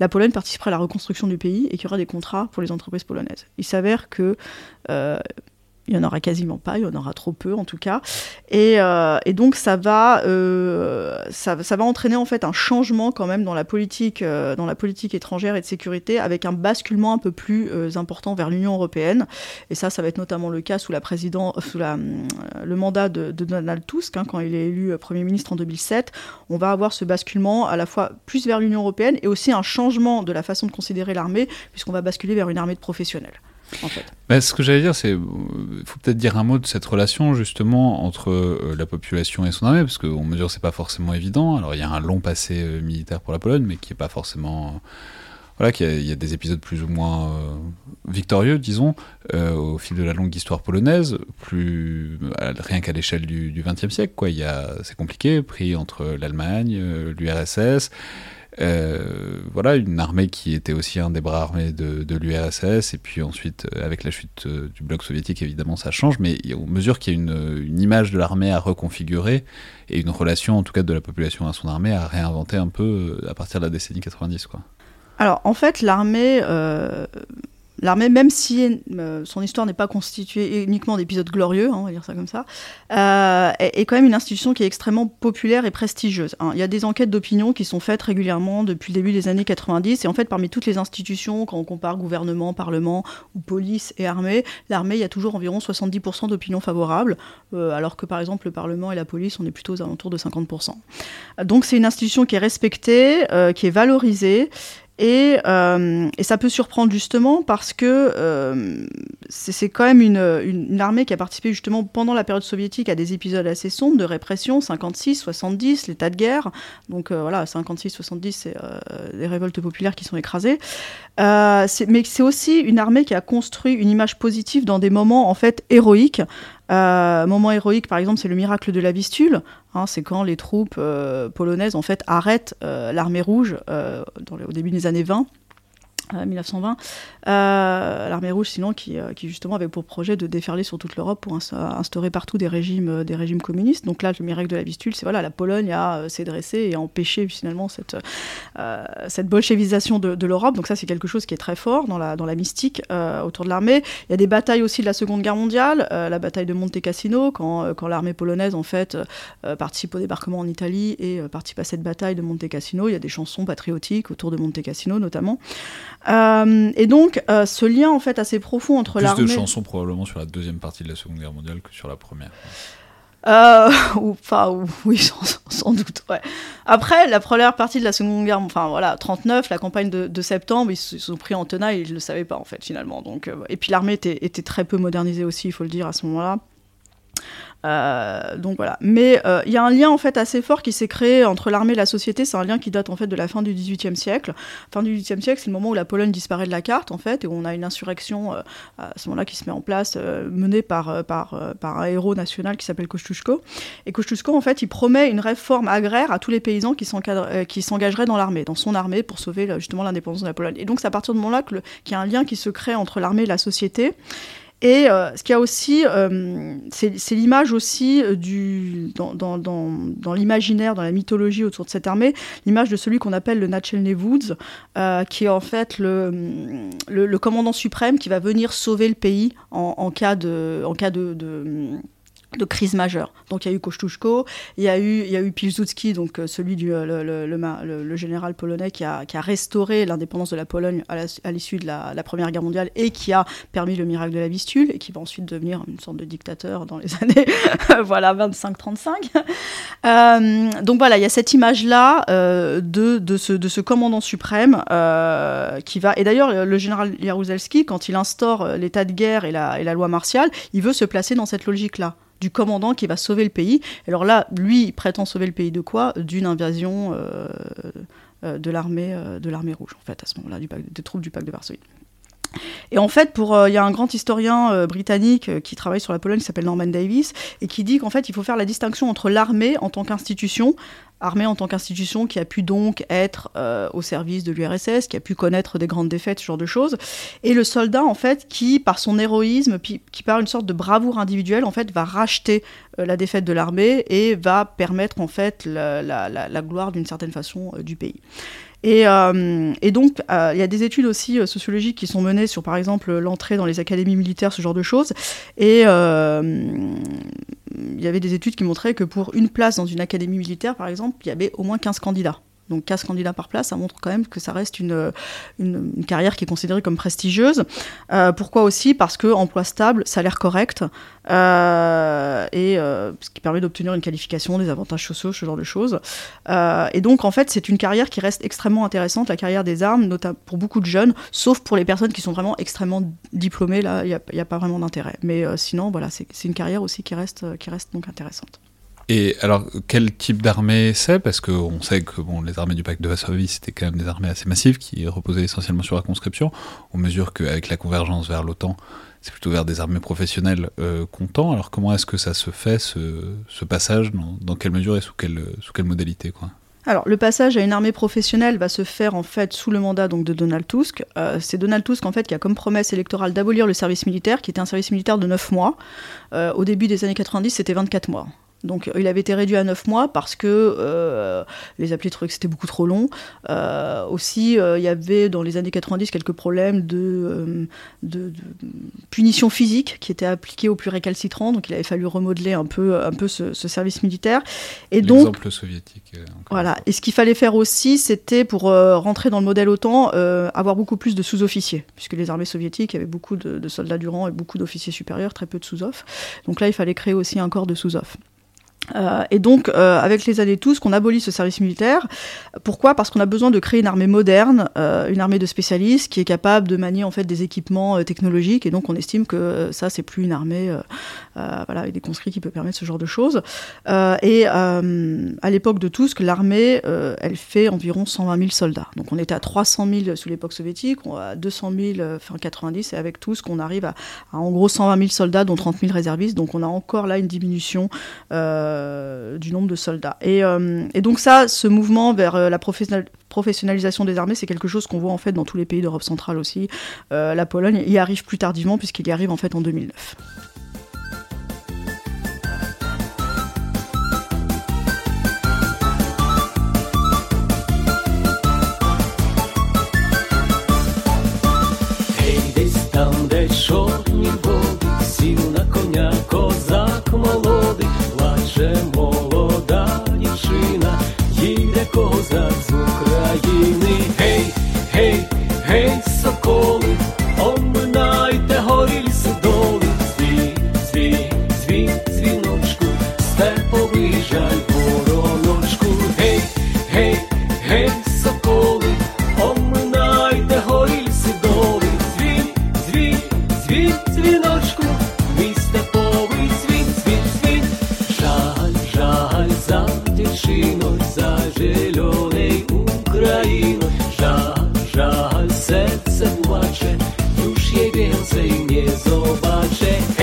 la Pologne participerait à la reconstruction du pays et qu'il y aura des contrats pour les entreprises polonaises. Il s'avère que il y en aura quasiment pas, il y en aura trop peu en tout cas. Et, euh, donc ça va, euh, ça, va entraîner en fait un changement quand même dans la politique, euh, dans la politique étrangère et de sécurité, avec un basculement un peu plus important vers l'Union européenne. Et ça, ça va être notamment le cas sous la président, sous le mandat de, Donald Tusk, hein, quand il est élu Premier ministre en 2007. On va avoir ce basculement à la fois plus vers l'Union européenne et aussi un changement de la façon de considérer l'armée, puisqu'on va basculer vers une armée de professionnels. Bah, ce que j'allais dire, c'est il faut peut-être dire un mot de cette relation justement entre euh, la population et son armée, parce qu'on mesure c'est pas forcément évident. Alors il y a un long passé euh, militaire pour la Pologne, mais qui est pas forcément voilà, qu'il y, a des épisodes plus ou moins euh, victorieux, disons, au fil de la longue histoire polonaise, plus rien qu'à l'échelle du XXe siècle, quoi. Il c'est compliqué, pris entre l'Allemagne, l'URSS Euh, voilà, une armée qui était aussi un des bras armés de, l'URSS, et puis ensuite, euh, avec la chute euh, du bloc soviétique, évidemment, ça change, mais on mesure qu'il y a une, image de l'armée à reconfigurer, et une relation, en tout cas, de la population à son armée à réinventer un peu à partir de la décennie 90, quoi. Alors, en fait, l'armée L'armée, même si euh, son histoire n'est pas constituée uniquement d'épisodes glorieux, hein, on va dire ça comme ça, euh, est, quand même une institution qui est extrêmement populaire et prestigieuse. Hein. Il y a des enquêtes d'opinion qui sont faites régulièrement depuis le début des années 90, et en fait, parmi toutes les institutions, quand on compare gouvernement, parlement ou police et armée, l'armée, il y a toujours environ 70% d'opinion favorable, euh, alors que par exemple le parlement et la police, on est plutôt aux alentours de 50%. Donc c'est une institution qui est respectée, qui est valorisée, et, euh, et, ça peut surprendre justement parce que euh, c'est quand même une, armée qui a participé justement pendant la période soviétique à des épisodes assez sombres de répression, 56, 70, l'état de guerre. Donc euh, voilà, 56, 70, c'est euh, les révoltes populaires qui sont écrasées. Mais c'est aussi une armée qui a construit une image positive dans des moments en fait héroïques. Moment héroïque, par exemple, c'est le miracle de la Vistule. Hein, c'est quand les troupes euh, polonaises en fait arrêtent euh, l'armée rouge dans au début des années 20 1920, euh, l'armée rouge sinon qui, euh, qui, justement avait pour projet de déferler sur toute l'Europe pour instaurer partout des régimes, euh, communistes. Donc là, le miracle de la Vistule, c'est voilà, la Pologne a s'est dressée et a empêché finalement cette, cette bolchevisation de, de l'Europe. Donc ça, c'est quelque chose qui est très fort dans la, dans la mystique autour de l'armée. Il y a des batailles aussi de la Seconde Guerre mondiale, la bataille de Monte Cassino, quand, quand l'armée polonaise en fait participe au débarquement en Italie et participe à cette bataille de Monte Cassino. Il y a des chansons patriotiques autour de Monte Cassino notamment. Euh, et donc, euh, ce lien en fait assez profond entre l'armée. Plus de chansons probablement sur la deuxième partie de la Seconde Guerre mondiale que sur la première. Euh, ou, enfin, oui, sans, doute. Ouais. Après, la première partie de la Seconde Guerre, enfin voilà, 39, la campagne de, septembre, ils se sont pris en tenaille, ils ne le savaient pas en fait finalement. Donc, et puis l'armée était, était, très peu modernisée aussi, il faut le dire à ce moment-là. Euh, donc voilà. Mais euh, il y a un lien en fait assez fort qui s'est créé entre l'armée et la société. C'est un lien qui date en fait de la fin du XVIIIe siècle. Fin du XVIIIe siècle, c'est le moment où la Pologne disparaît de la carte en fait, et où on a une insurrection euh, à ce moment-là qui se met en place, menée par, un héros national qui s'appelle Kosciuszko. Et Kosciuszko en fait, il promet une réforme agraire à tous les paysans qui s'engageraient dans l'armée, dans son armée, pour sauver justement l'indépendance de la Pologne. Et donc c'est à partir de moment-là qu'il y a un lien qui se crée entre l'armée et la société. Et euh, ce qu'il y a aussi, euh, c'est l'image aussi euh, dans, l'imaginaire, dans la mythologie autour de cette armée, l'image de celui qu'on appelle le Nachelny Woods, qui est en fait le, commandant suprême qui va venir sauver le pays en, cas de de crise majeure. Donc il y a eu Kosztuszko, il y a eu, il y a eu Pilsudski, donc euh, celui du euh, le, le, général polonais qui a, qui a restauré l'indépendance de la Pologne à l'issue de la, Première Guerre mondiale et qui a permis le miracle de la Vistule et qui va ensuite devenir une sorte de dictateur dans les années voilà 25-35. Euh, donc voilà, il y a cette image-là euh, de, de, ce, de ce commandant suprême euh, qui va... Et d'ailleurs, le général Jaruzelski, quand il instaure l'état de guerre et la, et la loi martiale, il veut se placer dans cette logique-là du commandant qui va sauver le pays. Alors là, lui, prétend sauver le pays de quoi? D'une invasion euh, euh, de l'armée euh, de l'armée rouge, en fait, à ce moment-là, des troupes du pacte de Varsovie. Et en fait, pour il y a un grand historien britannique qui travaille sur la Pologne, qui s'appelle Norman Davis, et qui dit qu'en fait, il faut faire la distinction entre l'armée en tant qu'institution armée en tant qu'institution qui a pu donc être euh, au service de l'URSS, qui a pu connaître des grandes défaites, ce genre de choses, et le soldat en fait qui, par son héroïsme, qui par une sorte de bravoure individuelle, en fait, va racheter euh, la défaite de l'armée et va permettre en fait la, gloire d'une certaine façon euh, du pays. Et, et, donc, il y a des études aussi sociologiques qui sont menées sur, par exemple, l'entrée dans les académies militaires, ce genre de choses. Et il y avait des études qui montraient que pour une place dans une académie militaire, par exemple, il y avait au moins 15 candidats. Donc 15 candidats par place, ça montre quand même que ça reste une, une, carrière qui est considérée comme prestigieuse. Euh, pourquoi aussi? Parce que emploi stable, salaire correct, euh, et euh, ce qui permet d'obtenir une qualification, des avantages sociaux, ce genre de choses. et donc en fait, c'est une carrière qui reste extrêmement intéressante, la carrière des armes, notamment pour beaucoup de jeunes, sauf pour les personnes qui sont vraiment extrêmement diplômées, là, il n'y a, a, pas vraiment d'intérêt. Mais sinon, voilà, c'est une carrière aussi qui reste, qui reste donc intéressante. Et alors, quel type d'armée c'est? Parce qu'on sait que les armées du pacte de Varsovie, c'était quand même des armées assez massives qui reposaient essentiellement sur la conscription. On mesure qu'avec la convergence vers l'OTAN, c'est plutôt vers des armées professionnelles euh. Alors, comment est-ce que ça se fait, ce, passage? Dans, quelle mesure et sous quelle, sous quelle modalité quoi? Alors, le passage à une armée professionnelle va se faire en fait sous le mandat donc de Donald Tusk. Euh, c'est Donald Tusk en fait qui a comme promesse électorale d'abolir le service militaire, qui était un service militaire de 9 mois. Euh, au début des années 90, c'était 24 mois. Donc il avait été réduit à 9 mois parce que euh, les appelés trouvaient que c'était beaucoup trop long. Euh, aussi, euh, il y avait dans les années 90 quelques problèmes de, de, punition physique qui étaient appliquées aux plus récalcitrants. Donc il avait fallu remodeler un peu, un peu ce, service militaire. Et donc, soviétique. Voilà. Et ce qu'il fallait faire aussi, c'était pour rentrer dans le modèle OTAN, avoir beaucoup plus de sous-officiers, puisque les armées soviétiques avaient beaucoup de, de soldats du rang et beaucoup d'officiers supérieurs, très peu de sous-off. Donc là, il fallait créer aussi un corps de sous-off. Euh, et donc, euh, avec les années tous, qu'on abolit ce service militaire. Pourquoi? Parce qu'on a besoin de créer une armée moderne, euh, une armée de spécialistes qui est capable de manier en fait des équipements technologiques. Et donc, on estime que ça, c'est plus une armée voilà, avec des conscrits qui peut permettre ce genre de choses. et à l'époque de Tusk, l'armée, elle fait environ 120 000 soldats. Donc, on était à 300 000 sous l'époque soviétique, on à 200 000 fin 90, et avec Tusk, on arrive à, en gros 120 000 soldats, dont 30 000 réservistes. Donc, on a encore là une diminution. Du nombre de soldats. Euh, et, donc ça, ce mouvement vers euh, la professionnalisation des armées, c'est quelque chose qu'on voit en fait dans tous les pays d'Europe centrale aussi. la Pologne y arrive plus tardivement puisqu'il y arrive en fait en 2009. ще молода дівчина, їде козак з України. Гей, гей, гей, соколи. serce płacze Już jej więcej nie zobaczę.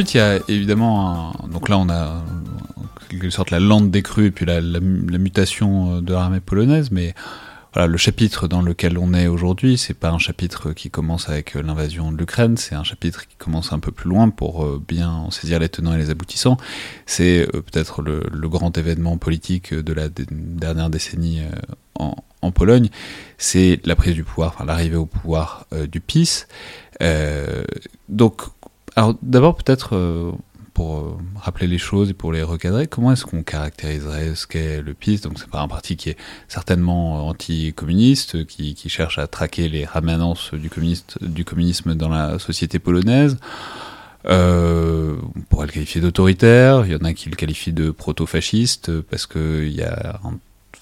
Ensuite, il y a évidemment, donc là, on a en quelque sorte la lente décrue et puis la, mutation euh, de l'armée polonaise, mais voilà, le chapitre dans lequel on est aujourd'hui, c'est pas un chapitre qui commence avec euh, l'invasion de l'Ukraine, c'est un chapitre qui commence un peu plus loin pour euh, bien en saisir les tenants et les aboutissants. C'est peut-être le, grand événement politique de la dernière décennie en, Pologne, c'est la prise du pouvoir, enfin l'arrivée au pouvoir du PiS. donc alors d'abord peut-être euh, pour euh, rappeler les choses et pour les recadrer, comment est-ce qu'on caractériserait ce qu'est le PiS Donc c'est pas un parti qui est certainement anticommuniste, qui, qui cherche à traquer les ramenances du, communisme dans la société polonaise. Euh, on pourrait le qualifier d'autoritaire, il y en a qui le qualifient de proto-fasciste parce qu'il y a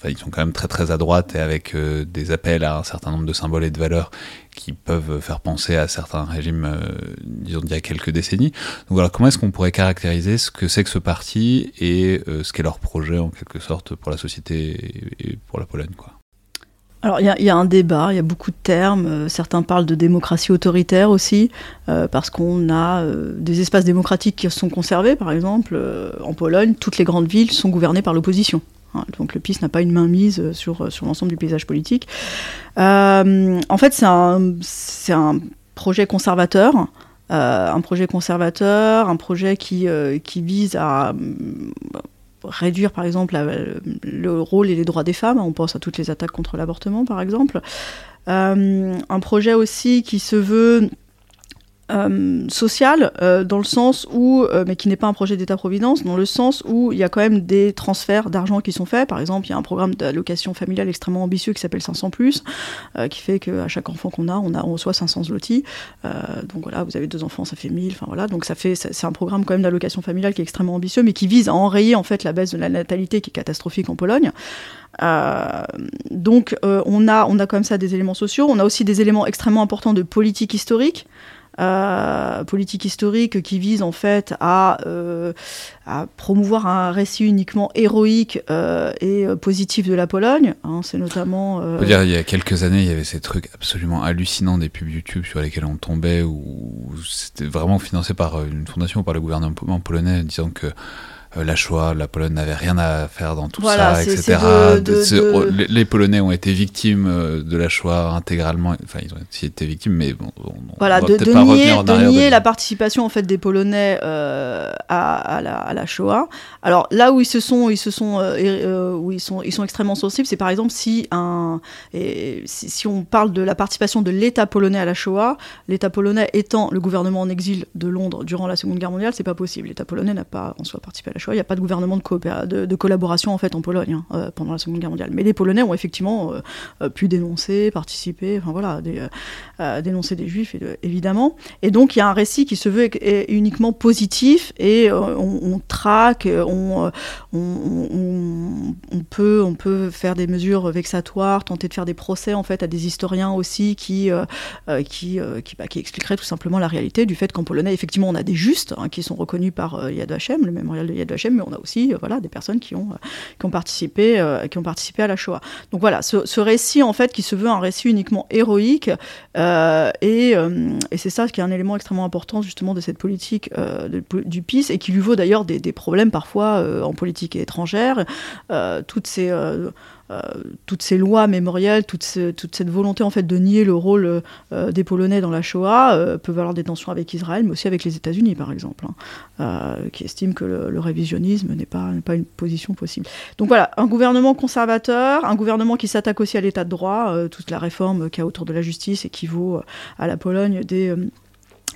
Ils sont quand même très très à droite et avec des appels à un certain nombre de symboles et de valeurs qui peuvent faire penser à certains régimes, euh, disons, d'il y a quelques décennies. Donc voilà, comment est-ce qu'on pourrait caractériser ce que c'est que ce parti et euh, ce qu'est leur projet, en quelque sorte, pour la société et pour la Pologne, alors il y, a un débat, il y a beaucoup de termes. Euh, certains parlent de démocratie autoritaire aussi, parce qu'on a des espaces démocratiques qui sont conservés. Par exemple, en Pologne, toutes les grandes villes sont gouvernées par l'opposition. Hein, donc le PIS n'a pas une main mise sur, sur l'ensemble du paysage politique. Euh, en fait, c'est un, un, projet conservateur. Euh, un projet conservateur, un projet qui, euh, qui vise à réduire par exemple le rôle et les droits des femmes. On pense à toutes les attaques contre l'avortement par exemple. un projet aussi qui se veut euh, social euh, dans le sens où, euh, mais qui n'est pas un projet d'État-providence, dans le sens où il y a quand même des transferts d'argent qui sont faits. Par exemple, il y a un programme d'allocation familiale extrêmement ambitieux qui s'appelle 500 plus, qui fait qu'à chaque enfant qu'on a, on a reçoit 500 zloty. donc voilà, vous avez deux enfants, ça fait 1000. Enfin voilà, donc ça fait c'est un programme quand même d'allocation familiale qui est extrêmement ambitieux, mais qui vise à enrayer en fait la baisse de la natalité qui est catastrophique en Pologne. donc on a on a comme ça des éléments sociaux. On a aussi des éléments extrêmement importants de politique historique. Euh, politique historique qui vise en fait à, euh, à promouvoir un récit uniquement héroïque euh, et positif de la Pologne. Hein, c'est notamment. Il y a quelques années, il y avait ces trucs absolument hallucinants des pubs YouTube sur lesquels on tombait, où c'était vraiment financé par une fondation ou par le gouvernement polonais, disant que euh, la Shoah, la Pologne n'avait rien à faire dans tout ça, etc. Les Polonais ont été victimes euh, de la Shoah intégralement. Enfin, ils ont été victimes, mais bon, on, voilà, de, de nier, de nier la participation en fait des Polonais euh, à, la, à, la, Shoah. Alors là où ils se sont, ils se sont, où ils sont, ils sont extrêmement sensibles, c'est par exemple si un, et si, si, on parle de la participation de l'État polonais à la Shoah, l'État polonais étant le gouvernement en exil de Londres durant la Seconde Guerre mondiale, c'est pas possible. L'État polonais n'a pas en soi participé à la il n'y a pas de gouvernement de, collaboration en fait en Pologne hein, euh, pendant la Seconde Guerre mondiale. Mais les Polonais ont effectivement euh, euh, pu dénoncer, participer, enfin voilà, dénoncer des Juifs évidemment. Et donc il y a un récit qui se veut uniquement positif et on, traque, on, peut, on peut faire des mesures vexatoires, tenter de faire des procès en fait à des historiens aussi qui, qui, bah, qui, expliqueraient tout simplement la réalité du fait qu'en Polonais effectivement on a des justes hein, qui sont reconnus par Yad Vashem, le mémorial de Yad mais on a aussi euh, voilà, des personnes qui ont, euh, qui, ont participé, euh, qui ont participé à la Shoah. Donc voilà, ce, récit, en fait, qui se veut un récit uniquement héroïque, et, et c'est ça qui est un élément extrêmement important, justement, de cette politique du PIS, et qui lui vaut d'ailleurs des, des, problèmes parfois en politique étrangère. toutes ces toutes ces lois mémorielles, toute, toute, cette volonté en fait de nier le rôle euh, des Polonais dans la Shoah euh, peuvent avoir des tensions avec Israël, mais aussi avec les États-Unis par exemple, hein, qui estiment que le, révisionnisme n'est pas, pas une position possible. Donc voilà, un gouvernement conservateur, un gouvernement qui s'attaque aussi à l'état de droit, toute la réforme qu'il y a autour de la justice et qui vaut à la Pologne des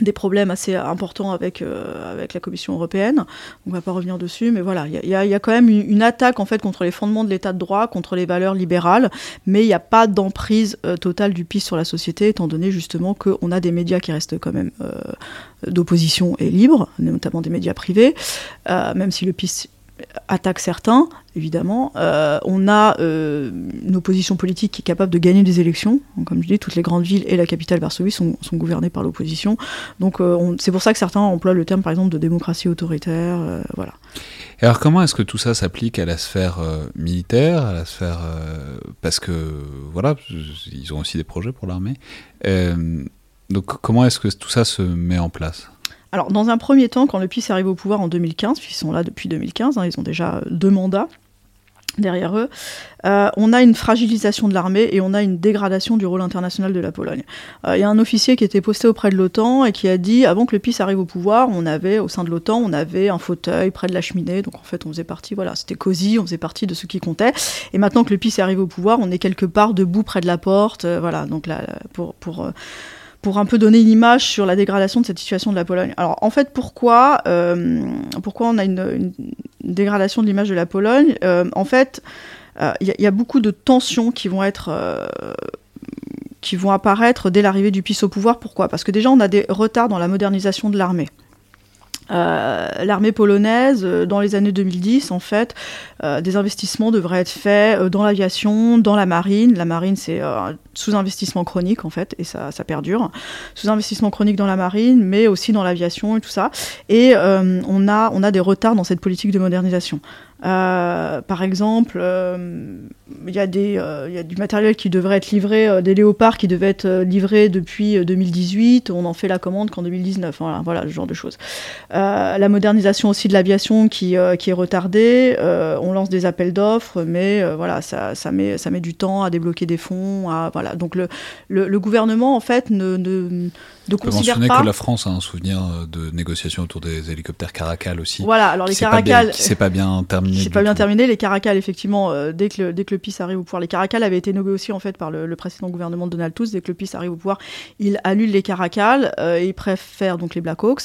des problèmes assez importants avec, euh, la Commission européenne. On ne va pas revenir dessus, mais voilà, il y, a, quand même une, attaque en fait contre les fondements de l'état de droit, contre les valeurs libérales, mais il n'y a pas d'emprise euh, totale du PIS sur la société, étant donné justement qu'on a des médias qui restent quand même euh, d'opposition et libres, notamment des médias privés, même si le PIS attaque certains, évidemment. Euh, on a euh, une opposition politique qui est capable de gagner des élections. comme je dis, toutes les grandes villes et la capitale Varsovie sont, gouvernées par l'opposition. Donc euh, c'est pour ça que certains emploient le terme, par exemple, de démocratie autoritaire. voilà. Alors comment est-ce que tout ça s'applique à la sphère militaire, à la sphère... parce que, voilà, ils ont aussi des projets pour l'armée. donc comment est-ce que tout ça se met en place? Alors, dans un premier temps, quand le PIS arrive au pouvoir en 2015, puisqu'ils sont là depuis 2015, hein, ils ont déjà deux mandats derrière eux, euh, on a une fragilisation de l'armée et on a une dégradation du rôle international de la Pologne. Euh, il y a un officier qui était posté auprès de l'OTAN et qui a dit, avant que le PIS arrive au pouvoir, on avait, au sein de l'OTAN, on avait un fauteuil près de la cheminée, donc en fait on faisait partie, voilà, c'était cosy, on faisait partie de ce qui comptait. Et maintenant que le PIS arrive au pouvoir, on est quelque part debout près de la porte, euh, voilà, donc là, pour pour un peu donner une image sur la dégradation de cette situation de la Pologne. Alors en fait, pourquoi, euh, pourquoi on a une, dégradation de l'image de la Pologne euh, En fait, euh, il y, a beaucoup de tensions qui vont être qui vont apparaître dès l'arrivée du PIS au pouvoir. Pourquoi? Parce que déjà, on a des retards dans la modernisation de l'armée. Euh, l'armée polonaise, euh, dans les années 2010, en fait, euh, des investissements devraient être faits dans l'aviation, dans la marine. La marine, c'est un sous-investissement chronique, en fait, et ça, perdure. Sous-investissement chronique dans la marine, mais aussi dans l'aviation et tout ça. Et on a des retards dans cette politique de modernisation. Euh, par exemple, euh, il y, euh, a du matériel qui devrait être livré, des léopards qui devaient être livrés depuis 2018, on en fait la commande qu'en 2019, voilà, voilà, ce genre de choses. la modernisation aussi de l'aviation qui, est retardée, on lance des appels d'offres, mais voilà, ça, met, du temps à débloquer des fonds. Donc le, gouvernement, en fait, ne de mentionner que la France a un souvenir de négociations autour des hélicoptères Caracal aussi. Voilà, alors les Caracal. C'est pas bien terminé. C'est pas bien terminé. Les Caracal, effectivement, dès, que le, dès que le PIS arrive au pouvoir, les Caracal avaient été aussi en fait par le, précédent gouvernement de Donald Tusk. Dès que le PIS arrive au pouvoir, il annule les Caracal et il préfère donc les Blackhawks.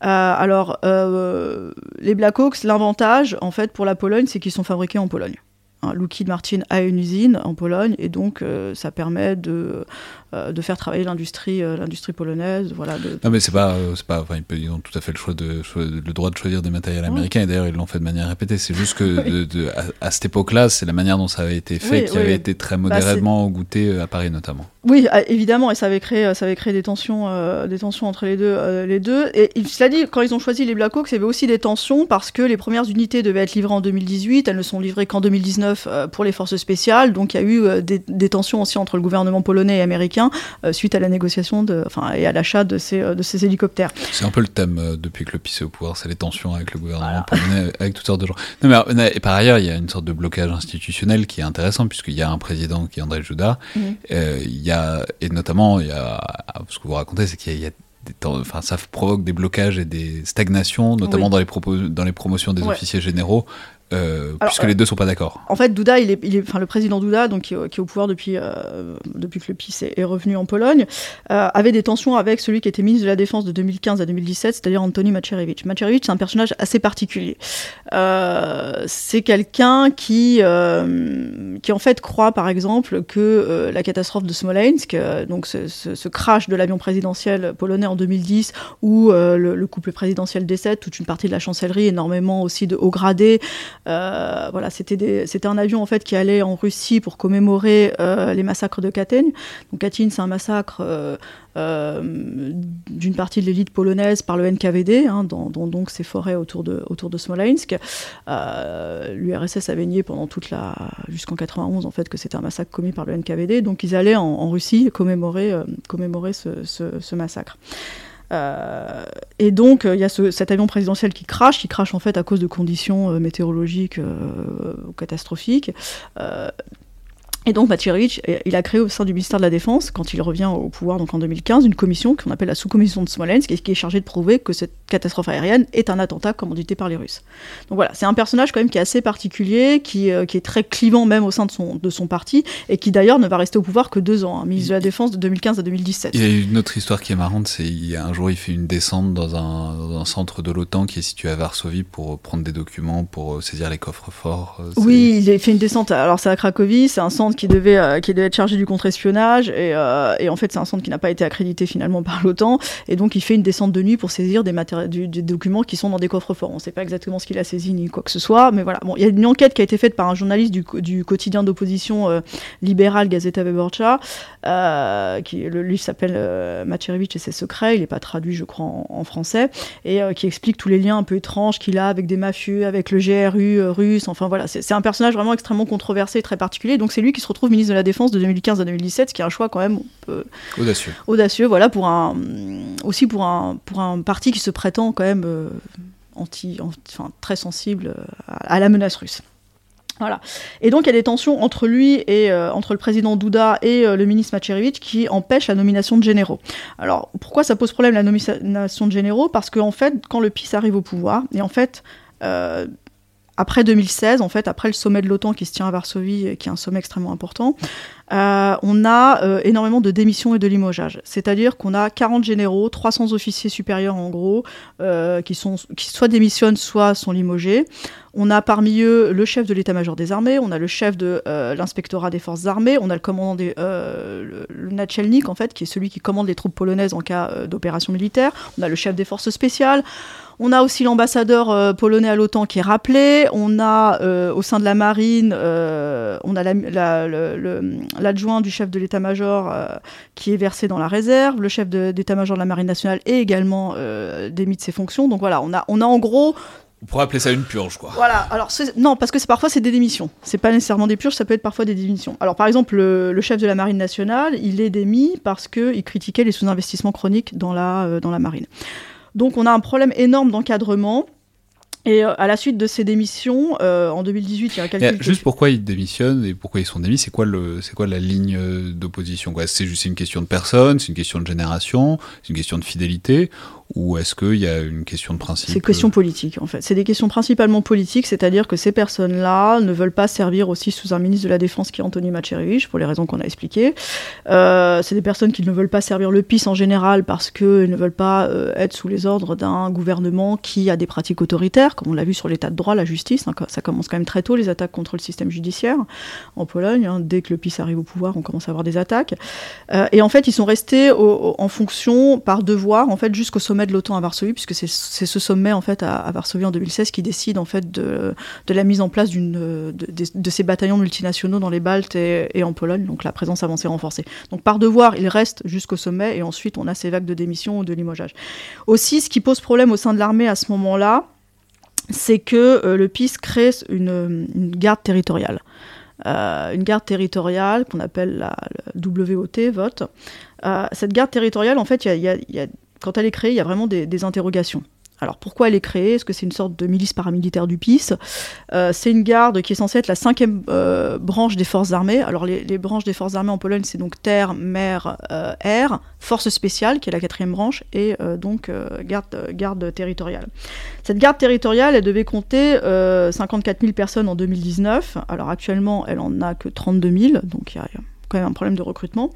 alors, les Blackhawks, l'avantage en fait pour la Pologne, c'est qu'ils sont fabriqués en Pologne. Hein, Lockheed Martin a une usine en Pologne et donc ça permet de, euh, de faire travailler l'industrie euh, l'industrie polonaise voilà non mais c'est pas euh, c'est pas enfin ils ont tout à fait le choix de le droit de choisir des matériels américains et d'ailleurs ils l'ont fait de manière répétée. C'est juste que de, à, cette époque-là c'est la manière dont ça avait été fait qui avait été très bah, modérément goûté à Paris notamment. Oui évidemment et ça avait créé ça avait créé des tensions des tensions entre les deux les deux. Et cela dit quand ils ont choisi les Blackhawks il y avait aussi des tensions parce que les premières unités devaient être livrées en 2018 elles ne sont livrées qu'en 2019 pour les forces spéciales. Donc il y a eu des, des tensions aussi entre le gouvernement polonais et américain euh, suite à la négociation de, enfin, et à l'achat de ces, euh, de ces hélicoptères. C'est un peu le thème euh, depuis que le PIS est au pouvoir, c'est les tensions avec le gouvernement avec toutes sortes de gens. Non, mais, et par ailleurs, il y a une sorte de blocage institutionnel qui est intéressant puisqu'il y a un président qui est André Jouda, mhm. il y a, et notamment, il y a, ce que vous racontez, c'est qu'il y a, enfin, ça provoque des blocages et des stagnations, notamment dans, les propos, dans les promotions des officiers généraux, euh, puisque les deux sont pas d'accord. En fait, Douda, il est, il est, enfin, le président donc, qui, est au pouvoir depuis, euh, depuis que le PIS est, revenu en Pologne, euh, avait des tensions avec celui qui était ministre de la Défense de 2015 à 2017, c'est-à-dire Antoni Macierewicz. Macierewicz, c'est un personnage assez particulier. c'est quelqu'un qui, qui, en fait, croit, par exemple, que la catastrophe de Smolensk, donc ce, ce, crash de l'avion présidentiel polonais en 2010, où le, le, couple présidentiel décède, toute une partie de la chancellerie, énormément aussi de hauts gradés, euh, voilà, c'était un avion en fait qui allait en Russie pour commémorer euh, les massacres de Katyn. Donc Katyn, c'est un massacre euh, d'une partie de l'élite polonaise par le NKVD, hein, dans, donc ces forêts autour de, autour de Smolensk. L'URSS avait nié pendant toute la jusqu'en 91 en fait que c'était un massacre commis par le NKVD. Donc ils allaient en, Russie commémorer, commémorer ce massacre. Euh, et donc, il y a cet avion présidentiel qui crache, qui crache en fait à cause de conditions euh, météorologiques euh, catastrophiques. Et donc Rich, il a créé au sein du ministère de la Défense, quand il revient au pouvoir donc en 2015, une commission qu'on appelle la sous-commission de Smolensk, qui est chargée de prouver que cette catastrophe aérienne est un attentat commandité par les Russes. Donc voilà, c'est un personnage quand même qui est assez particulier, qui, euh, qui, est très clivant même au sein de son, de son parti, et qui d'ailleurs ne va rester au pouvoir que deux ans, hein, ministre de la Défense de 2015 à 2017. Il y a une autre histoire qui est marrante, c'est un jour il fait une descente dans un, dans un centre de l'OTAN qui est situé à Varsovie pour prendre des documents, pour euh, saisir les coffres forts. Euh, oui, il a fait une descente, alors c'est à Cracovie, c'est un centre qui devait, euh, qui devait être chargé du contre-espionnage. Et, euh, et, en fait, c'est un centre qui n'a pas été accrédité finalement par l'OTAN. Et donc, il fait une descente de nuit pour saisir des, documents qui sont dans des coffres forts. On ne sait pas exactement ce qu'il a saisi ni quoi que ce soit. Mais voilà. Bon, il y a une enquête qui a été faite par un journaliste du, du quotidien d'opposition euh, libéral Gazeta Wyborcza. qui, le livre s'appelle euh, et ses secrets. Il n'est pas traduit, je crois, en, français. Et qui explique tous les liens un peu étranges qu'il a avec des mafieux, avec le GRU russe. Enfin, voilà. C'est un personnage vraiment extrêmement controversé, très particulier. Donc, c'est lui qui se retrouve ministre de la Défense de 2015 à 2017, ce qui est un choix quand même audacieux. Audacieux, voilà, pour un, aussi pour un, pour un parti qui se prétend quand même euh, anti, enfin, très sensible à, la menace russe. Voilà. Et donc il y a des tensions entre lui et euh, entre le président Douda et euh, le ministre Macherevich qui empêchent la nomination de généraux. Alors pourquoi ça pose problème la nomination de généraux? Parce qu'en fait, quand le PIS arrive au pouvoir, et en fait, après 2016, en fait, après le sommet de l'OTAN qui se tient à Varsovie, qui est un sommet extrêmement important, euh, on a euh, énormément de démissions et de limogeages. C'est-à-dire qu'on a 40 généraux, 300 officiers supérieurs en gros, euh, qui, soit démissionnent, soit sont limogés. On a parmi eux le chef de l'état-major des armées, on a le chef de l'inspectorat des forces armées, on a le commandant des, le, le en fait, qui est celui qui commande les troupes polonaises en cas d'opération militaire. On a le chef des forces spéciales. On a aussi l'ambassadeur euh, polonais à l'OTAN qui est rappelé. On a euh, au sein de la marine, euh, on a l'adjoint du chef de l'état-major qui est versé dans la réserve. Le chef d'état-major de, la marine nationale est également démis de ses fonctions. Donc voilà, on a, on a en gros on pourrait appeler ça une purge, quoi. Voilà. Alors non, parce que parfois c'est des démissions. C'est pas nécessairement des purges, ça peut être parfois des démissions. Alors par exemple, le, chef de la marine nationale, il est démis parce qu'il critiquait les sous-investissements chroniques dans la dans la marine. Donc on a un problème énorme d'encadrement. Et euh, à la suite de ces démissions, euh, en 2018, il y a un calcul. juste pourquoi ils démissionnent et pourquoi ils sont démis, c'est quoi, le, c'est quoi la ligne d'opposition C'est juste une question de personne, c'est une question de génération, c'est une question de fidélité ou est-ce qu'il y a une question de principe C'est question politique, en fait. C'est des questions principalement politiques, c'est-à-dire que ces personnes-là ne veulent pas servir aussi sous un ministre de la Défense qui est Anthony Macierewicz, pour les raisons qu'on a expliquées. Euh, c'est des personnes qui ne veulent pas servir le PIS en général parce qu'elles ne veulent pas euh, être sous les ordres d'un gouvernement qui a des pratiques autoritaires, comme on l'a vu sur l'état de droit, la justice. Hein, ça commence quand même très tôt, les attaques contre le système judiciaire en Pologne. Hein. dès que le PIS arrive au pouvoir, on commence à avoir des attaques. Euh, et en fait, ils sont restés en fonction, par devoir, en fait, jusqu'au sommet de l'OTAN à Varsovie, puisque c'est ce sommet en fait à, Varsovie en 2016 qui décide en fait de, la mise en place de, ces bataillons multinationaux dans les Baltes et, en Pologne, donc la présence avancée renforcée. Donc par devoir, il reste jusqu'au sommet et ensuite on a ces vagues de démission ou de limogeage. Aussi, ce qui pose problème au sein de l'armée à ce moment-là, c'est que euh, le PIS crée une, garde territoriale. Euh, une garde territoriale qu'on appelle la, WOT, vote. Euh, cette garde territoriale, en fait, il y a quand elle est créée, il y a vraiment des, interrogations. Alors pourquoi elle est créée? Est-ce que c'est une sorte de milice paramilitaire du PIS? Euh, C'est une garde qui est censée être la cinquième euh, branche des forces armées. Alors les, branches des forces armées en Pologne, c'est donc terre, mer, euh, air, force spéciale qui est la quatrième branche et donc garde, garde territoriale. Cette garde territoriale, elle devait compter 54 000 personnes en 2019. Alors actuellement, elle en a que 32 000, donc il y a quand même un problème de recrutement.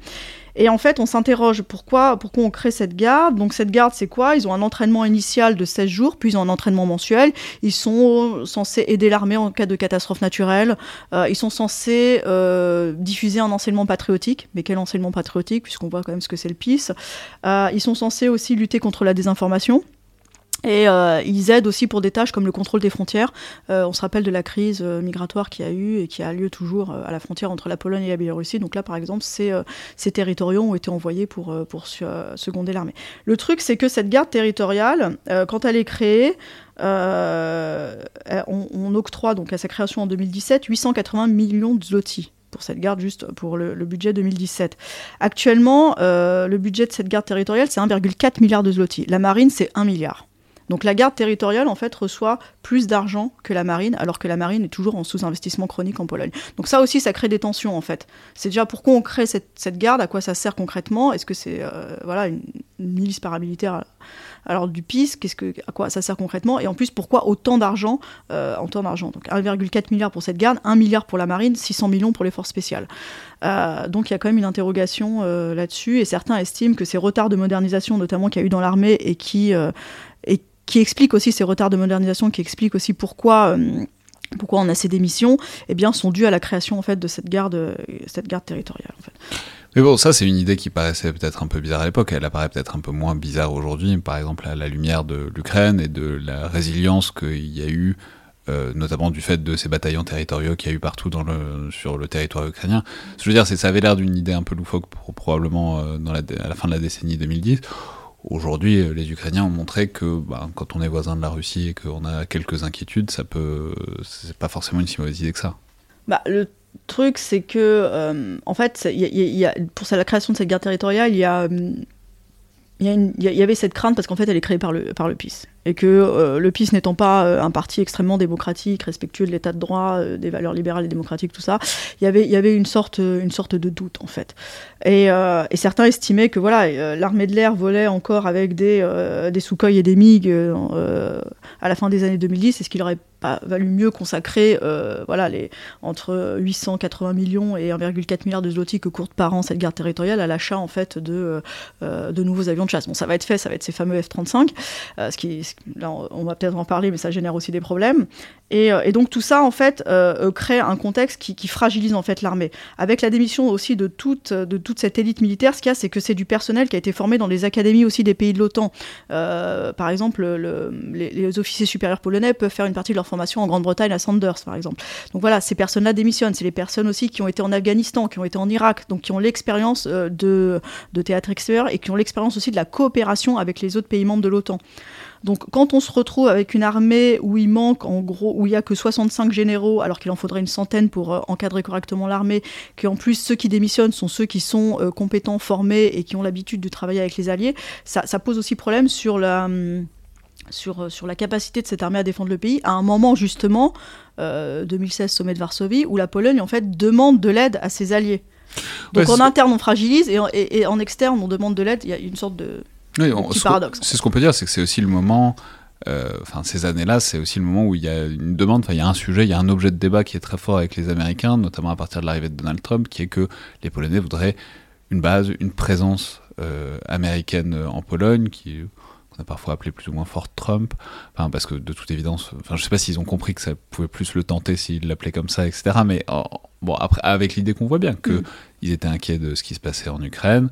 Et en fait, on s'interroge pourquoi, pourquoi on crée cette garde? Donc cette garde, c'est quoi? Ils ont un entraînement initial de 16 jours, puis ils ont un entraînement mensuel. Ils sont censés aider l'armée en cas de catastrophe naturelle. Euh, ils sont censés euh, diffuser un enseignement patriotique. Mais quel enseignement patriotique, puisqu'on voit quand même ce que c'est le PIS. Euh, ils sont censés aussi lutter contre la désinformation. Et euh, ils aident aussi pour des tâches comme le contrôle des frontières. Euh, on se rappelle de la crise euh, migratoire qui a eu et qui a lieu toujours à la frontière entre la Pologne et la Biélorussie. Donc là, par exemple, ces, ces territoriaux ont été envoyés pour, pour seconder l'armée. Le truc, c'est que cette garde territoriale, quand elle est créée, on, octroie donc à sa création en 2017 880 millions de zloty pour cette garde, juste pour le, le budget 2017. Actuellement, le budget de cette garde territoriale, c'est 1,4 milliard de zloty. La marine, c'est 1 milliard. Donc la garde territoriale, en fait, reçoit plus d'argent que la marine, alors que la marine est toujours en sous-investissement chronique en Pologne. Donc ça aussi, ça crée des tensions, en fait. C'est déjà pourquoi on crée cette, garde, à quoi ça sert concrètement? Est-ce que c'est euh, voilà, une, milice paramilitaire alors du PIS, que, à quoi ça sert concrètement? Et en plus, pourquoi autant d'argent euh, en temps d'argent? Donc 1,4 milliard pour cette garde, 1 milliard pour la marine, 600 millions pour les forces spéciales. Euh, donc il y a quand même une interrogation là-dessus, et certains estiment que ces retards de modernisation, notamment qu'il y a eu dans l'armée, et qui, qui explique aussi ces retards de modernisation, qui explique aussi pourquoi euh, pourquoi on a ces démissions, eh bien, sont dus à la création en fait de cette garde, cette garde territoriale. Mais bon, ça c'est une idée qui paraissait peut-être un peu bizarre à l'époque. Elle apparaît peut-être un peu moins bizarre aujourd'hui, par exemple à la lumière de l'Ukraine et de la résilience qu'il y a eu, euh, notamment du fait de ces bataillons territoriaux qu'il y a eu partout sur le territoire ukrainien. Ce que je veux dire, c'est ça avait l'air d'une idée un peu loufoque probablement euh, à la fin de la décennie 2010. Aujourd'hui, euh, les Ukrainiens ont montré que bah, quand on est voisin de la Russie et qu'on a quelques inquiétudes, ça peut, c'est pas forcément une si mauvaise idée que ça. Bah, le truc, c'est que, euh, en fait, y a, pour la création de cette guerre territoriale, il y a, il y, avait cette crainte parce qu'en fait, elle est créée par le, par le PIS et que euh, le PIS n'étant pas euh, un parti extrêmement démocratique, respectueux de l'état de droit, euh, des valeurs libérales et démocratiques, tout ça, il y avait, une, sorte, de doute en fait. Et, et certains estimaient que voilà, l'armée de l'air volait encore avec des, des Sukhoi et des MiG à la fin des années 2010, est-ce qu'il aurait pas valu mieux consacrer voilà, entre 880 millions et 1,4 milliard de zloty que courte par an cette guerre territoriale à l'achat en fait de, nouveaux avions de chasse. Bon, ça va être fait, ça va être ces fameux F-35, ce qui, là, on va peut-être en parler, mais ça génère aussi des problèmes. Et, euh, donc tout ça, en fait, euh, euh, crée un contexte qui, fragilise en fait l'armée. Avec la démission aussi de toute, de toute cette élite militaire, ce qu'il y a, c'est que c'est du personnel qui a été formé dans les académies aussi des pays de l'OTAN. par exemple, les, officiers supérieurs polonais peuvent faire une partie de leur formation en Grande-Bretagne à Sanders, par exemple. Donc voilà, ces personnes-là démissionnent. C'est les personnes aussi qui ont été en Afghanistan, qui ont été en Irak, donc qui ont l'expérience de, de théâtre extérieur et qui ont l'expérience aussi de la coopération avec les autres pays membres de l'OTAN. Donc quand on se retrouve avec une armée où il manque en gros, où il n'y a que 65 généraux, alors qu'il en faudrait une centaine pour euh, encadrer correctement l'armée, qu'en plus ceux qui démissionnent sont ceux qui sont euh, compétents, formés et qui ont l'habitude de travailler avec les alliés, ça, pose aussi problème sur la... Hum, sur, euh, sur, la capacité de cette armée à défendre le pays, à un moment justement, 2016 sommet de Varsovie, où la Pologne en fait demande de l'aide à ses alliés. Donc en interne on fragilise et en, et en externe on demande de l'aide, il y a une sorte de Oui, petit paradoxe. C'est ce qu'on peut dire, c'est que c'est aussi le moment euh, enfin ces années-là, c'est aussi le moment où il y a une demande, il y a un sujet, il y a un objet de débat qui est très fort avec les Américains, notamment à partir de l'arrivée de Donald Trump, qui est que les Polonais voudraient une base, une présence euh, américaine en Pologne, qui qu'on a parfois appelé plus ou moins Fort Trump, enfin, parce que de toute évidence, enfin, je sais pas s'ils ont compris que ça pouvait plus le tenter s'ils l'appelaient comme ça, etc. Mais bon, après, avec l'idée qu'on voit bien qu'ils mm. étaient inquiets de ce qui se passait en Ukraine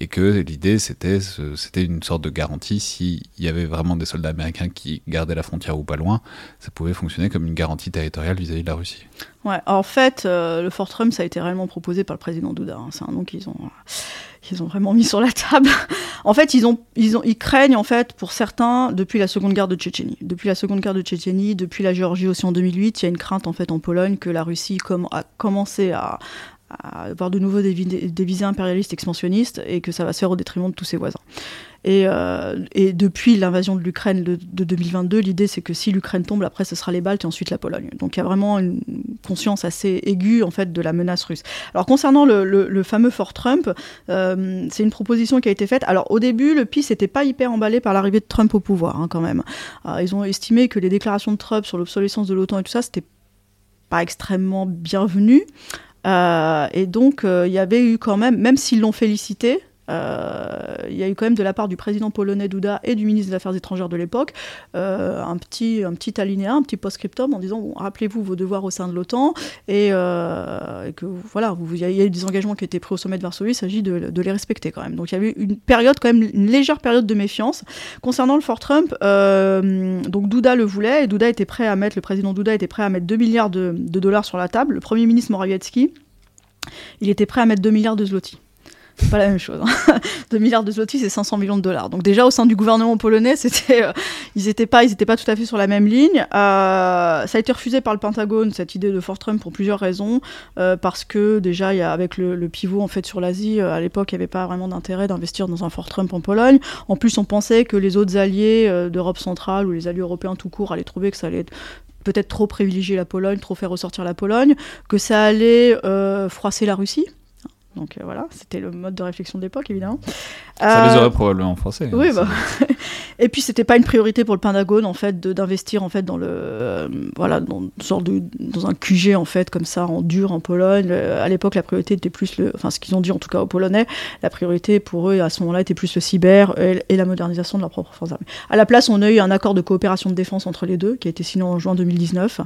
et que l'idée c'était c'était une sorte de garantie s'il y avait vraiment des soldats américains qui gardaient la frontière ou pas loin, ça pouvait fonctionner comme une garantie territoriale vis-à-vis de la Russie. Ouais, en fait, euh, le Fort Trump ça a été réellement proposé par le président Douda. Hein. C'est un nom qu'ils ont qu'ils ont vraiment mis sur la table. en fait, ils ont ils ont ils craignent en fait pour certains depuis la Seconde Guerre de Tchétchénie. Depuis la Seconde Guerre de Tchétchénie, depuis la Géorgie aussi en 2008, il y a une crainte en fait en Pologne que la Russie a commencé à, avoir de nouveau des, visées impérialistes expansionnistes et que ça va se faire au détriment de tous ses voisins. Et, euh, depuis l'invasion de l'Ukraine de, 2022, l'idée c'est que si l'Ukraine tombe, après ce sera les Baltes et ensuite la Pologne. Donc il y a vraiment une conscience assez aiguë en fait de la menace russe. Alors concernant le, fameux Fort Trump, euh, c'est une proposition qui a été faite. Alors au début, le PIS n'était pas hyper emballé par l'arrivée de Trump au pouvoir hein, quand même. ils ont estimé que les déclarations de Trump sur l'obsolescence de l'OTAN et tout ça, c'était pas extrêmement bienvenu. Euh, et donc, euh, il y avait eu quand même, même s'ils l'ont félicité, il y a eu quand même de la part du président polonais Duda et du ministre des Affaires étrangères de l'époque euh, un, petit, un petit alinéa, un petit post-scriptum en disant rappelez-vous vos devoirs au sein de l'OTAN et, euh, que voilà, il y, a eu des engagements qui étaient pris au sommet de Varsovie, il s'agit de, les respecter quand même. Donc il y avait une période, quand même, une légère période de méfiance. Concernant le Fort Trump, donc Duda le voulait et Duda était prêt à mettre, le président Duda était prêt à mettre 2 milliards de, de dollars sur la table. Le premier ministre Morawiecki, il était prêt à mettre 2 milliards de zloty c'est pas la même chose. 2 hein. milliards de zloty, c'est 500 millions de dollars. Donc déjà au sein du gouvernement polonais, c'était, euh, ils n'étaient pas, pas tout à fait sur la même ligne. Euh, ça a été refusé par le Pentagone cette idée de Fort Trump pour plusieurs raisons, euh, parce que déjà y a, avec le, pivot en fait sur l'Asie, à l'époque il n'y avait pas vraiment d'intérêt d'investir dans un Fort Trump en Pologne. En plus on pensait que les autres alliés d'Europe centrale ou les alliés européens tout court allaient trouver que ça allait peut-être trop privilégier la Pologne, trop faire ressortir la Pologne, que ça allait froisser la Russie donc euh, voilà, c'était le mode de réflexion d'époque, évidemment. Ça les aurait euh, probablement forcés. Hein, oui, bah. et puis c'était pas une priorité pour le Pentagone en fait d'investir en fait dans le euh, voilà dans sorte de dans un QG en fait comme ça en dur en Pologne. à l'époque, la priorité était plus le, enfin ce qu'ils ont dit en tout cas aux Polonais, la priorité pour eux à ce moment-là était plus le cyber et, la modernisation de leurs propres forces armées. À la place, on a eu un accord de coopération de défense entre les deux qui a été signé en juin 2019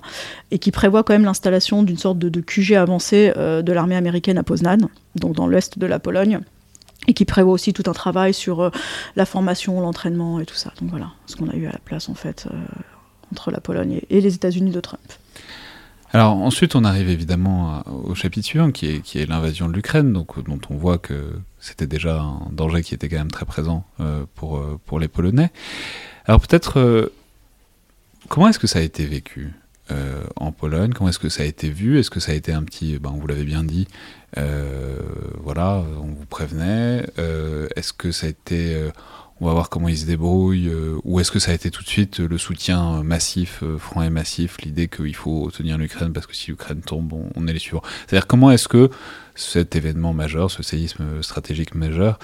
et qui prévoit quand même l'installation d'une sorte de, de, QG avancé de l'armée américaine à Poznan donc dans l'est de la Pologne, et qui prévoit aussi tout un travail sur euh, la formation, l'entraînement et tout ça. Donc voilà, ce qu'on a eu à la place en fait euh, entre la Pologne et, les États-Unis de Trump. Alors ensuite, on arrive évidemment au chapitre suivant, qui est, l'invasion de l'Ukraine, donc dont on voit que c'était déjà un danger qui était quand même très présent euh, pour, pour les Polonais. Alors peut-être, comment est-ce que ça a été vécu? Euh, en Pologne Comment est-ce que ça a été vu? Est-ce que ça a été un petit, ben, vous l'avez bien dit, euh, voilà, on vous prévenait. Euh, est-ce que ça a été, on va voir comment ils se débrouillent, ou est-ce que ça a été tout de suite le soutien massif, franc et massif, l'idée qu'il faut tenir l'Ukraine parce que si l'Ukraine tombe, on, est les suivants? C'est-à-dire comment est-ce que cet événement majeur, ce séisme stratégique majeur,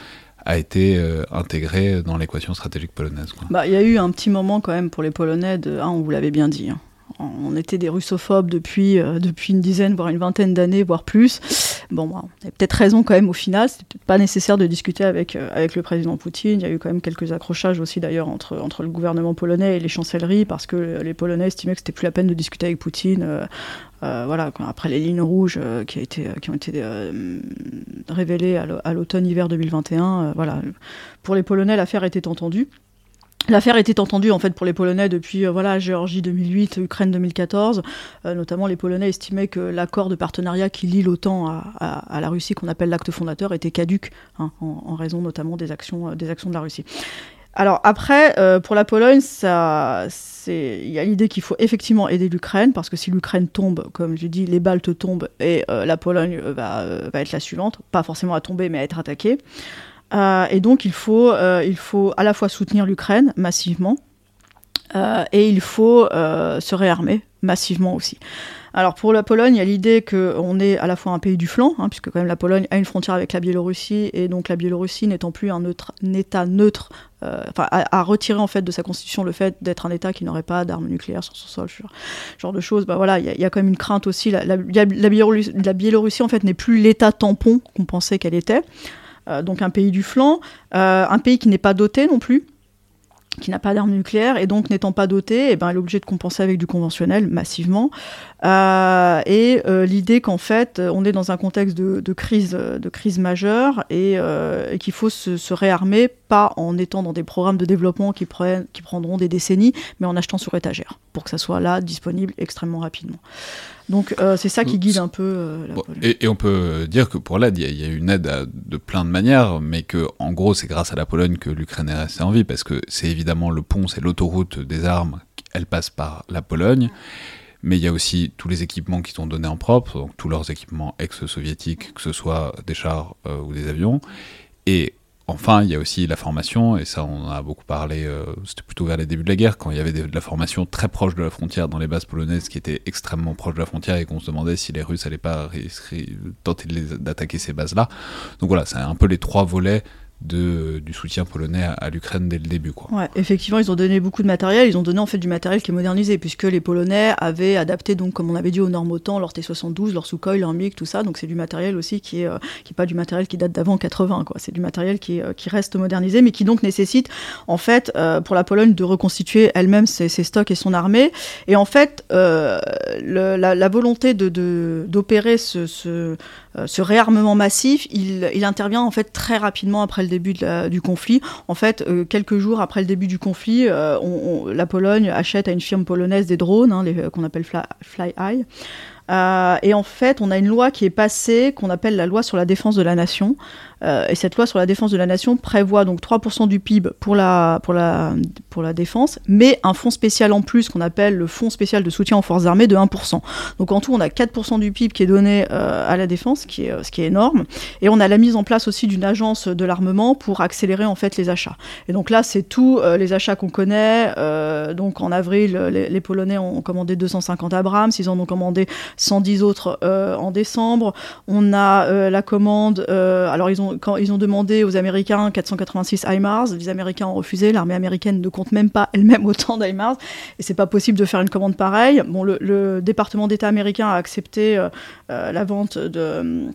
a été intégré dans l'équation stratégique polonaise. Bah, il y a eu un petit moment quand même pour les Polonais de, ah, on vous l'avait bien dit, hein on était des russophobes depuis, euh, depuis une dizaine, voire une vingtaine d'années, voire plus. Bon, bah, on avait peut-être raison quand même au final. C'était peut-être pas nécessaire de discuter avec, euh, avec le président Poutine. Il y a eu quand même quelques accrochages aussi d'ailleurs entre, entre le gouvernement polonais et les chancelleries parce que les Polonais estimaient que c'était plus la peine de discuter avec Poutine. Euh, voilà, après les lignes rouges qui, été, qui ont été révélées à l'automne-hiver 2021, voilà, pour les Polonais, l'affaire était entendue. L'affaire était entendue en fait pour les Polonais depuis euh, Géorgie 2008, Ukraine 2014. Euh, notamment, les Polonais estimaient que l'accord de partenariat qui lie l'OTAN à, la Russie, qu'on appelle l'acte fondateur, était caduque hein, en, raison notamment des actions, euh, des actions de la Russie. Alors après, pour la Pologne, il y a l'idée qu'il faut effectivement aider l'Ukraine parce que si l'Ukraine tombe, comme je dis, les Baltes tombent et la Pologne va, être la suivante, pas forcément à tomber mais à être attaquée. Euh, et donc il faut, euh, il faut à la fois soutenir l'Ukraine massivement, euh, et il faut se réarmer massivement aussi. Alors pour la Pologne, il y a l'idée qu'on est à la fois un pays du flanc, hein, puisque quand même la Pologne a une frontière avec la Biélorussie, et donc la Biélorussie n'étant plus un, État neutre, enfin à, retirer en fait de sa constitution le fait d'être un État qui n'aurait pas d'armes nucléaires sur son sol, ce genre de choses. Bah voilà, il y, a quand même une crainte aussi. La, la, la Biélorussie, en fait n'est plus l'État tampon qu'on pensait qu'elle était. Euh, donc un pays du flanc, euh, un pays qui n'est pas doté non plus qui n'a pas d'armes nucléaires et donc n'étant pas doté, eh ben, elle est obligée de compenser avec du conventionnel massivement. Euh, et l'idée qu'en fait, on est dans un contexte de, crise, de crise majeure et, qu'il faut se, se, réarmer, pas en étant dans des programmes de développement qui, qui prendront des décennies, mais en achetant sur étagère, pour que ça soit là, disponible extrêmement rapidement. Donc euh, c'est ça qui guide un peu euh, la bon, et, et, on peut dire que pour l'aide, il y, y, a une aide à, de plein de manières, mais que en gros c'est grâce à la Pologne que l'Ukraine est restée en vie, parce que c'est évidemment le pont, c'est l'autoroute des armes, elle passe par la Pologne. Mais il y a aussi tous les équipements qui sont donnés en propre, donc tous leurs équipements ex-soviétiques, que ce soit des chars euh, ou des avions. Et Enfin, il y a aussi la formation, et ça on a beaucoup parlé, euh, c'était plutôt vers les débuts de la guerre, quand il y avait de la formation très proche de la frontière dans les bases polonaises qui étaient extrêmement proches de la frontière et qu'on se demandait si les Russes n'allaient pas tenter d'attaquer ces bases-là. Donc voilà, c'est un peu les trois volets de, du soutien polonais à, l'Ukraine dès le début. Quoi. Effectivement, ils ont donné beaucoup de matériel. Ils ont donné en fait du matériel qui est modernisé, puisque les Polonais avaient adapté, donc, comme on avait dit, aux normes OTAN, leur T-72, leur Sukhoi, leur MiG, tout ça. Donc c'est du matériel aussi qui est, euh, pas du matériel qui date d'avant 80. Quoi. C'est du matériel qui, euh, qui reste modernisé, mais qui donc nécessite, en fait, euh, pour la Pologne, de reconstituer elle-même ses, stocks et son armée. Et en fait, euh, la, volonté d'opérer de, ce, ce, ce, réarmement massif, il, intervient en fait très rapidement après le début du conflit. En fait, euh, quelques jours après le début du conflit, euh, la Pologne achète à une firme polonaise des drones, hein, qu'on appelle Fly. Euh, et en fait, on a une loi qui est passée, qu'on appelle la loi sur la défense de la nation. Euh, et cette loi sur la défense de la nation prévoit donc 3% du PIB pour la, pour, la, pour la défense, mais un fonds spécial en plus qu'on appelle le fonds spécial de soutien aux forces armées de 1%. Donc en tout, on a 4% du PIB qui est donné euh, à la défense, qui est, ce qui est énorme. Et on a la mise en place aussi d'une agence de l'armement pour accélérer en fait les achats. Et donc là, c'est tous euh, les achats qu'on connaît. Euh, donc en avril, les, les, Polonais ont commandé 250 Abrams, ils en ont commandé 110 autres euh, en décembre. On a la commande, alors ils ont quand ils ont demandé aux Américains 486 HIMARS, les Américains ont refusé. L'armée américaine ne compte même pas elle-même autant d'HIMARS, et c'est pas possible de faire une commande pareille. Bon, le, département d'État américain a accepté euh, euh, la vente de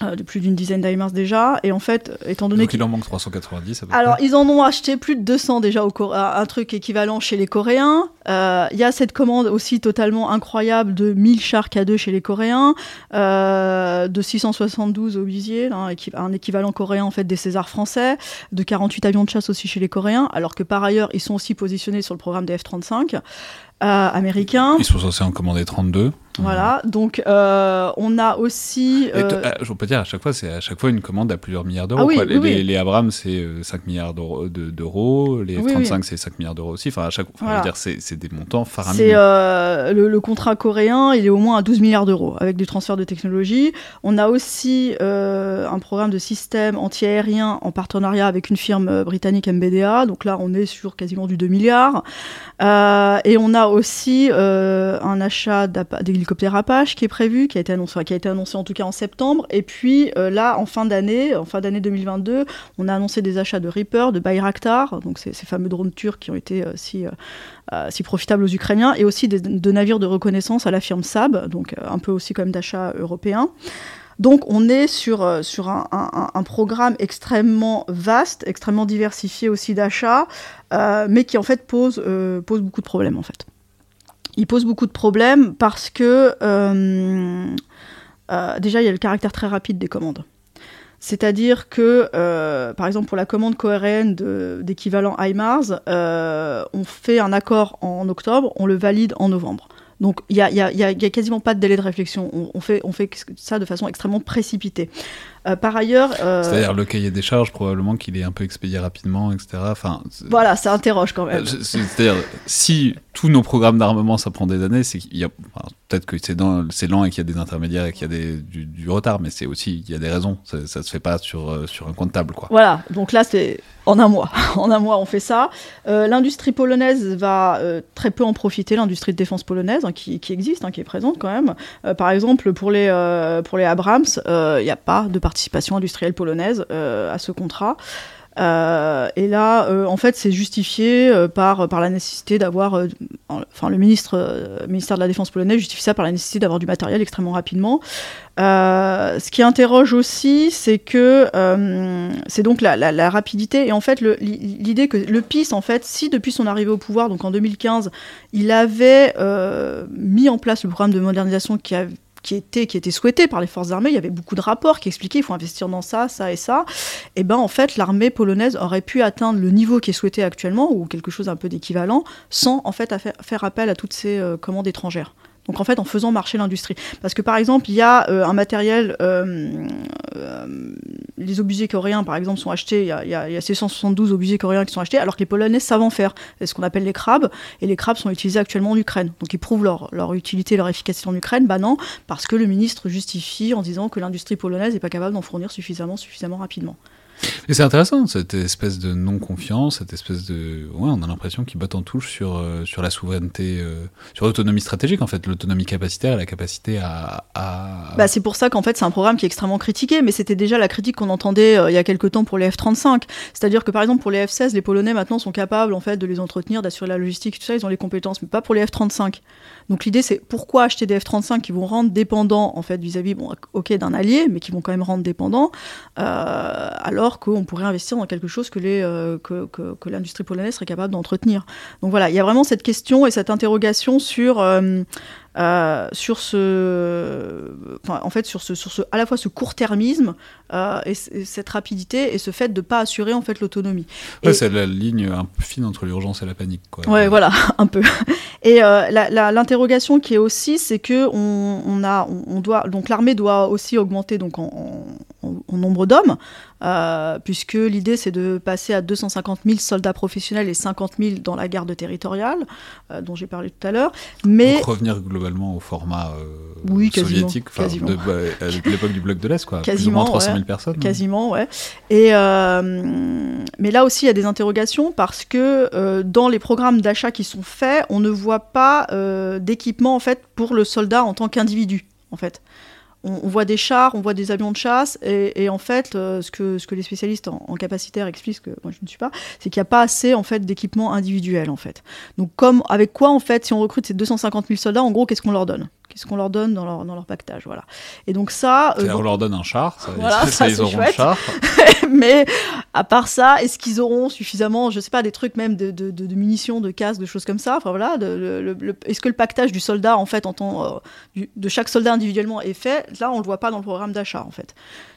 de plus d'une dizaine d'IMARS déjà, et en fait, étant donné qu'il en manque 390, alors ils en ont acheté plus de 200 déjà au un truc équivalent chez les Coréens. Il euh, y a cette commande aussi totalement incroyable de 1000 chars K2 chez les Coréens, euh, de 672 obisiers, hein, un équivalent coréen en fait des Césars français, de 48 avions de chasse aussi chez les Coréens, alors que par ailleurs ils sont aussi positionnés sur le programme des F-35 américains. Ils sont censés en commander 32. Voilà, donc euh, on a aussi. Euh... euh je peux dire, à chaque fois, c'est à chaque fois une commande à plusieurs milliards d'euros. Ah oui, les, oui. les, Abrams, c'est 5 milliards d'euros, les F-35, oui, c'est 5 milliards d'euros aussi. Enfin, à chaque voilà. c'est des montants faramineux. Euh, le, le, contrat coréen, il est au moins à 12 milliards d'euros avec du transfert de technologie. On a aussi euh, un programme de système antiaérien en partenariat avec une firme britannique MBDA. Donc là, on est sur quasiment du 2 milliards. et on a aussi un achat d'hélicoptères hélicoptère Apache qui est prévu, qui a été annoncé, en tout cas en septembre. Et puis euh, là, en fin d'année, en fin d'année 2022, on a annoncé des achats de Reaper, de Bayraktar, donc ces, fameux drones turcs qui ont été euh, si, euh, si profitables aux Ukrainiens, et aussi de navires de reconnaissance à la firme Saab, donc un peu aussi quand même d'achats européens. Donc on est sur, sur un, programme extrêmement vaste, extrêmement diversifié aussi d'achats, euh, mais qui en fait pose, euh, pose beaucoup de problèmes en fait il pose beaucoup de problèmes parce que euh, euh, déjà il y a le caractère très rapide des commandes. C'est-à-dire que, euh, par exemple, pour la commande coréenne d'équivalent HIMARS, euh, on fait un accord en octobre, on le valide en novembre. Donc il n'y a, y a, quasiment pas de délai de réflexion. On fait ça de façon extrêmement précipitée. Par ailleurs. C'est-à-dire le cahier des charges, probablement qu'il est un peu expédié rapidement, etc. Enfin, voilà, ça interroge quand même. C'est-à-dire, si tous nos programmes d'armement, ça prend des années, c'est qu'il y a. Peut-être que c'est lent et qu'il y a des intermédiaires et qu'il y a des, du, retard, mais c'est aussi, il y a des raisons. Ça, ça se fait pas sur, sur un compte table, quoi. Voilà, donc là, c'est en un mois. en un mois, on fait ça. Euh, l'industrie polonaise va euh, très peu en profiter, l'industrie de défense polonaise, hein, qui, existe, hein, qui est présente quand même. Euh, par exemple, pour les, pour les Abrams, il n'y a pas de participation industrielle polonaise à ce contrat. Euh, et là, euh, en fait, c'est justifié euh, par, par la nécessité d'avoir, enfin, le ministre, ministère de la Défense polonais justifie ça par la nécessité d'avoir du matériel extrêmement rapidement. ce qui interroge aussi, c'est que c'est donc la, la, rapidité et en fait l'idée que le PIS, en fait, si depuis son arrivée au pouvoir, donc en 2015, il avait mis en place le programme de modernisation qui a qui était, qui souhaité par les forces armées. Il y avait beaucoup de rapports qui expliquaient qu'il faut investir dans ça, ça et ça. Et ben en fait, l'armée polonaise aurait pu atteindre le niveau qui est souhaité actuellement ou quelque chose un peu d'équivalent sans en fait faire appel à toutes ces euh, commandes étrangères. Donc en fait, en faisant marcher l'industrie. Parce que par exemple, il y a euh, un matériel, euh, euh, les obusiers coréens par exemple sont achetés, il y, a, ces 172 obusiers coréens qui sont achetés, alors que les Polonais savent en faire. C'est ce qu'on appelle les crabes, et les crabes sont utilisés actuellement en Ukraine. Donc ils prouvent leur, leur utilité, leur efficacité en Ukraine. Bah non, parce que le ministre justifie en disant que l'industrie polonaise n'est pas capable d'en fournir suffisamment, suffisamment rapidement. Et c'est intéressant, cette espèce de non-confiance, cette espèce de... Ouais, on a l'impression qu'ils battent en touche sur, euh, sur la souveraineté, euh, sur l'autonomie stratégique, en fait, l'autonomie capacitaire et la capacité à... Bah, c'est pour ça qu'en fait, c'est un programme qui est extrêmement critiqué, mais c'était déjà la critique qu'on entendait euh, il y a quelques temps pour les F-35. C'est-à-dire que, par exemple, pour les F-16, les Polonais, maintenant, sont capables, en fait, de les entretenir, d'assurer la logistique, tout ça, ils ont les compétences, mais pas pour les F-35. Donc l'idée, c'est pourquoi acheter des F-35 qui vont rendre dépendants, en fait, vis-à-vis, bon, ok, d'un allié, mais qui vont quand même rendre dépendants, alors qu'on pourrait investir dans quelque chose que, les, euh, que, que, l'industrie polonaise serait capable d'entretenir. Donc voilà, il y a vraiment cette question et cette interrogation sur euh, euh, sur ce, en fait, sur ce, sur ce, à la fois ce court-termisme et, cette rapidité et ce fait de ne pas assurer en fait l'autonomie. Ouais, c'est la ligne un peu fine entre l'urgence et la panique. Quoi. Ouais, voilà, un peu. Et l'interrogation qui est aussi, c'est que on, on, a, on, doit, donc l'armée doit aussi augmenter donc en, en, nombre d'hommes, puisque l'idée c'est de passer à 250 000 soldats professionnels et 50 000 dans la garde territoriale, dont j'ai parlé tout à l'heure. Mais donc revenir globalement au format euh, soviétique, de, bah, à l'époque du bloc de l'Est, quoi. Quasiment, 300 000 personnes. Quasiment, ouais. Et, euh, mais là aussi, il y a des interrogations parce que euh, dans les programmes d'achat qui sont faits, on ne voit pas d'équipement en fait pour le soldat en tant qu'individu, en fait on, voit des chars, on voit des avions de chasse, et, en fait, euh, ce, que, les spécialistes en, capacitaire expliquent, que moi je ne suis pas, c'est qu'il n'y a pas assez en fait d'équipement individuel en fait. Donc comme avec quoi en fait, si on recrute ces 250 000 soldats, en gros, qu'est-ce qu'on leur donne? Qu'est-ce qu'on leur donne dans leur, dans leur pactage, voilà. Et donc ça... Euh, on leur donne un char, ça, ils auront un char. Mais à part ça, est-ce qu'ils auront suffisamment, je sais pas, des trucs même de, de, munitions, de casques, de choses comme ça? Enfin voilà, est-ce que le pactage du soldat, en fait, en tant, euh, de chaque soldat individuellement est fait? Là, on le voit pas dans le programme d'achat, en fait.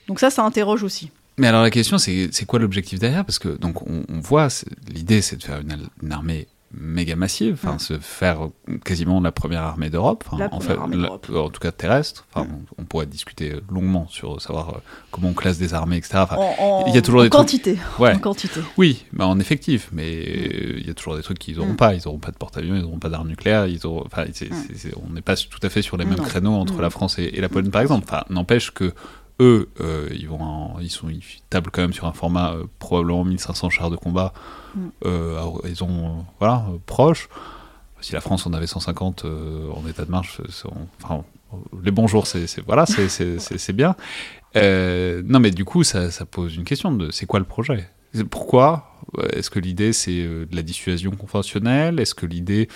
Donc ça, ça interroge aussi. Mais alors la question, c'est quoi l'objectif derrière? Parce que donc on, voit, l'idée, c'est de faire une armée méga massive, enfin se faire quasiment la première armée d'Europe, en, fait, en tout cas terrestre. On, pourrait discuter longuement sur savoir euh, comment on classe des armées, etc. il y a toujours des quantité. Ouais. En quantité. Oui, bah en effectif, mais mm. il y a toujours des trucs qu'ils n'auront mm. pas. Ils n'auront pas de porte-avions, ils n'auront pas d'armes nucléaires. Ils auront, enfin, mm. on n'est pas tout à fait sur les mêmes créneaux entre la France et, la Pologne, par exemple. Enfin, n'empêche que eux, euh, ils vont, ils sont, ils tablent quand même sur un format euh, probablement 1500 chars de combat euh, ils ont voilà proche. Si la France en avait 150 euh, en état de marche, enfin, les bons jours, c'est voilà, c'est bien. Euh, non, mais du coup, ça, ça, pose une question de c'est quoi le projet? Pourquoi? Est-ce que l'idée c'est de la dissuasion conventionnelle? Est-ce que l'idée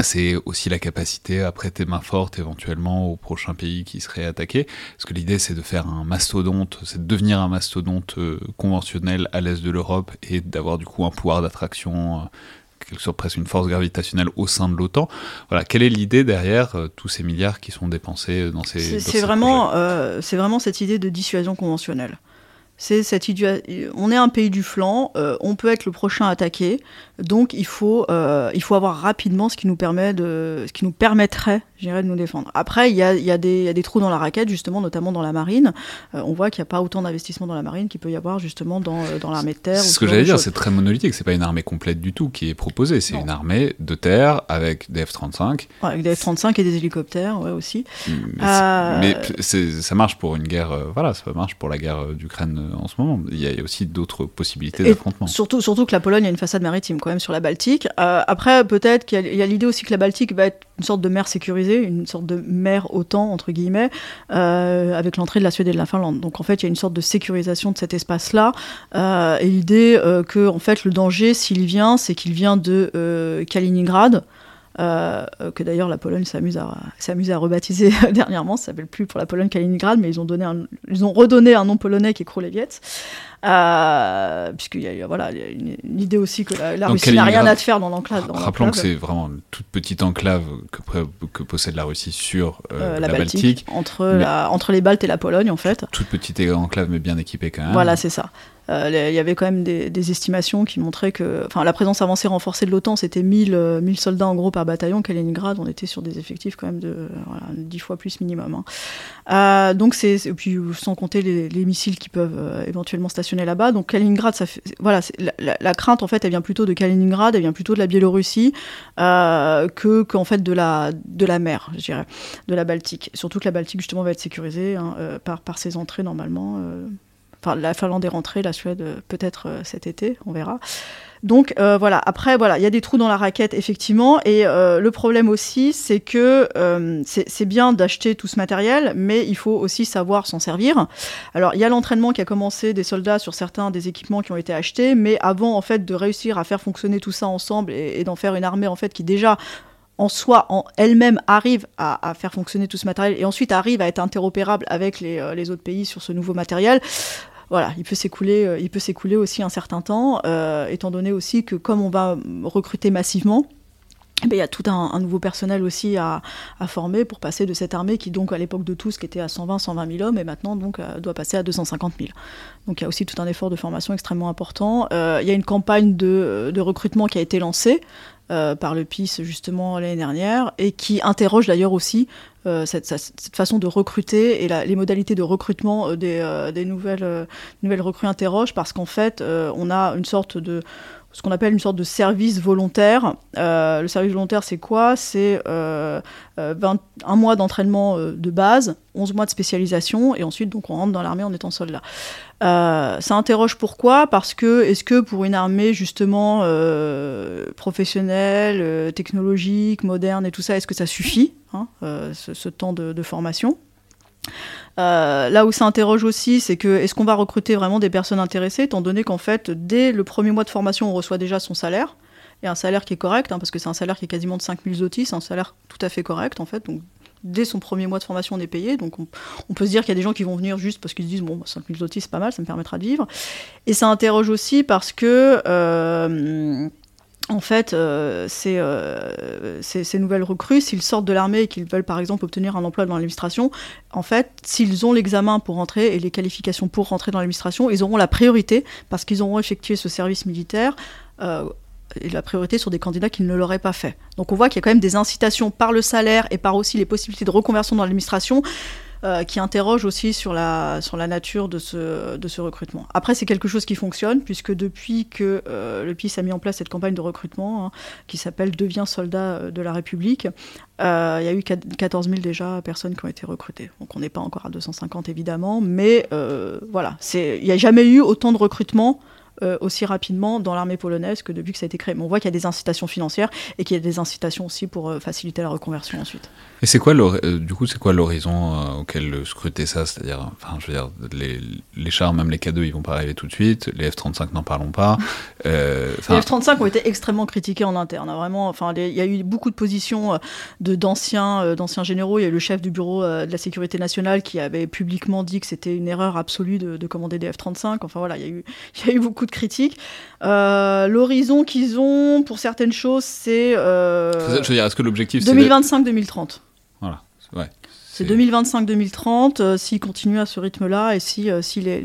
c'est aussi la capacité à prêter main forte éventuellement au prochain pays qui serait attaqué. Parce que l'idée c'est de faire un mastodonte, c'est de devenir un mastodonte euh, conventionnel à l'est de l'Europe et d'avoir du coup un pouvoir d'attraction, euh, quelque sorte presque une force gravitationnelle au sein de l'OTAN. Voilà, quelle est l'idée derrière euh, tous ces milliards qui sont dépensés dans ces... C'est vraiment, c'est vraiment cette idée de dissuasion conventionnelle. C'est cette on est un pays du flanc, euh, on peut être le prochain attaqué, donc il faut, euh, il faut avoir rapidement ce qui nous permet de, ce qui nous permettrait, de nous défendre. Après, il y a, y, a y a, des trous dans la raquette, justement, notamment dans la marine. Euh, on voit qu'il n'y a pas autant d'investissement dans la marine qu'il peut y avoir justement dans, dans l'armée de terre. C'est ce que j'allais dire, c'est très monolithique. C'est pas une armée complète du tout qui est proposée. C'est une armée de terre avec des F-35. avec des F-35 et des hélicoptères, ouais aussi. Mais, ça marche pour une guerre. voilà, ça marche pour la guerre d'Ukraine en ce moment. Il y a aussi d'autres possibilités d'affrontement. Surtout, surtout que la Pologne a une façade maritime quand même sur la Baltique. Euh, après, peut-être qu'il y a, l'idée aussi que la Baltique va être une sorte de mer sécurisée, une sorte de mer OTAN, entre guillemets, euh, avec l'entrée de la Suède et de la Finlande. Donc en fait, il y a une sorte de sécurisation de cet espace-là. Euh, et l'idée que, en fait, le danger, s'il vient, c'est qu'il vient de Kaliningrad. Euh, que d'ailleurs la Pologne s'amuse à, s'amuse à rebaptiser dernièrement. Ça s'appelle plus pour la Pologne Kaliningrad, mais ils ont, donné ils ont redonné un nom polonais qui est Królewiec. Euh, Puisqu'il y a, voilà, une, idée aussi que la, Russie n'a rien à te faire dans l'enclave. Rappelons que c'est vraiment une toute petite enclave que, que possède la Russie sur euh, la, Baltique, entre, la, entre les Baltes et la Pologne en fait. Toute petite enclave mais bien équipée quand même. Voilà, c'est ça. Euh, il y avait quand même des, estimations qui montraient que enfin, la présence avancée renforcée de l'OTAN, c'était 1000, 1000 euh, soldats en gros par bataillon. Kaliningrad, on était sur des effectifs quand même de voilà, 10 fois plus minimum. Hein. Euh, donc c'est, puis sans compter les, missiles qui peuvent éventuellement stationner là-bas. Donc Kaliningrad, ça voilà, la, crainte en fait, elle vient plutôt de Kaliningrad, elle vient plutôt de la Biélorussie que qu'en fait de la de la mer, je dirais, de la Baltique. Surtout que la Baltique justement va être sécurisée hein, par par ses entrées normalement la Finlande est rentrée, la Suède euh, peut-être euh, cet été, on verra. Donc euh, voilà, après voilà, il y a des trous dans la raquette effectivement, et le problème aussi c'est que c'est bien d'acheter tout ce matériel, mais il faut aussi savoir s'en servir. Alors il y a l'entraînement qui a commencé des soldats sur certains des équipements qui ont été achetés, mais avant en fait de réussir à faire fonctionner tout ça ensemble et, d'en faire une armée en fait qui déjà en soi, en elle-même, arrive à, faire fonctionner tout ce matériel et ensuite arrive à être interopérable avec les, les autres pays sur ce nouveau matériel voilà, il peut s'écouler, euh, il peut s'écouler aussi un certain temps, euh, étant donné aussi que comme on va recruter massivement, eh ben, il y a tout un, nouveau personnel aussi à, former pour passer de cette armée qui, donc, à l'époque de tous, qui était à 120, 120 000 hommes, et maintenant, donc, euh, doit passer à 250 000. Donc, il y a aussi tout un effort de formation extrêmement important. il y a une campagne de, recrutement qui a été lancée par le PIS justement l'année dernière et qui interroge d'ailleurs aussi euh, cette, façon de recruter et les modalités de recrutement euh, des, nouvelles, nouvelles recrues interrogent parce qu'en fait on a une sorte de ce qu'on appelle une sorte de service volontaire. le service volontaire, c'est quoi? C'est un mois d'entraînement de base, 11 mois de spécialisation, et ensuite donc on rentre dans l'armée en étant soldat. Euh, ça interroge pourquoi? Parce que est-ce que pour une armée justement euh, professionnelle, euh, technologique, moderne et tout ça, est-ce que ça suffit hein, ce, temps de, formation? Là où ça interroge aussi, c'est que est-ce qu'on va recruter vraiment des personnes intéressées, étant donné qu'en fait, dès le premier mois de formation, on reçoit déjà son salaire, et un salaire qui est correct, hein, parce que c'est un salaire qui est quasiment de 5000 zlotys, c'est un salaire tout à fait correct en fait, donc dès son premier mois de formation, on est payé. Donc on, peut se dire qu'il y a des gens qui vont venir juste parce qu'ils se disent bon, 5000 zlotys, c'est pas mal, ça me permettra de vivre. Et ça interroge aussi parce que. Euh, en fait, euh, euh, ces, nouvelles recrues, s'ils sortent de l'armée et qu'ils veulent par exemple obtenir un emploi dans l'administration, en fait, s'ils ont l'examen pour rentrer et les qualifications pour rentrer dans l'administration, ils auront la priorité parce qu'ils auront effectué ce service militaire et la priorité sur des candidats qui ne l'auraient pas fait. Donc on voit qu'il y a quand même des incitations par le salaire et par aussi les possibilités de reconversion dans l'administration euh, qui interrogent aussi sur la, nature de ce, de ce recrutement. Après, c'est quelque chose qui fonctionne, puisque depuis que euh, le PIS a mis en place cette campagne de recrutement, hein, qui s'appelle Deviens soldat de la République, euh, il y a eu 14 000 déjà personnes qui ont été recrutées. Donc on n'est pas encore à 250 évidemment, mais voilà, il n'y a jamais eu autant de recrutement euh, aussi rapidement dans l'armée polonaise que depuis que ça a été créé. Mais on voit qu'il y a des incitations financières et qu'il y a des incitations aussi pour euh, faciliter la reconversion ensuite. Et c'est quoi, euh, du coup, c'est quoi l'horizon auquel scruter ça? C'est-à-dire, enfin, je veux dire, les, les, chars, même les K2, ils vont pas arriver tout de suite. Les F-35, n'en parlons pas. les F-35 ont été extrêmement critiqués en interne. Hein, vraiment, enfin, il y a eu beaucoup de positions de d'anciens, d'anciens généraux. Il y a eu le chef du bureau de la sécurité nationale qui avait publiquement dit que c'était une erreur absolue de, de commander des F-35. Enfin voilà, il y a eu, il y a eu beaucoup de critiques. Euh, l'horizon qu'ils ont pour certaines choses, c'est. Euh, je veux dire, est-ce que l'objectif 2025-2030. Voilà. Ouais. C'est 2025-2030, s'ils continuent à ce rythme-là et si, si les,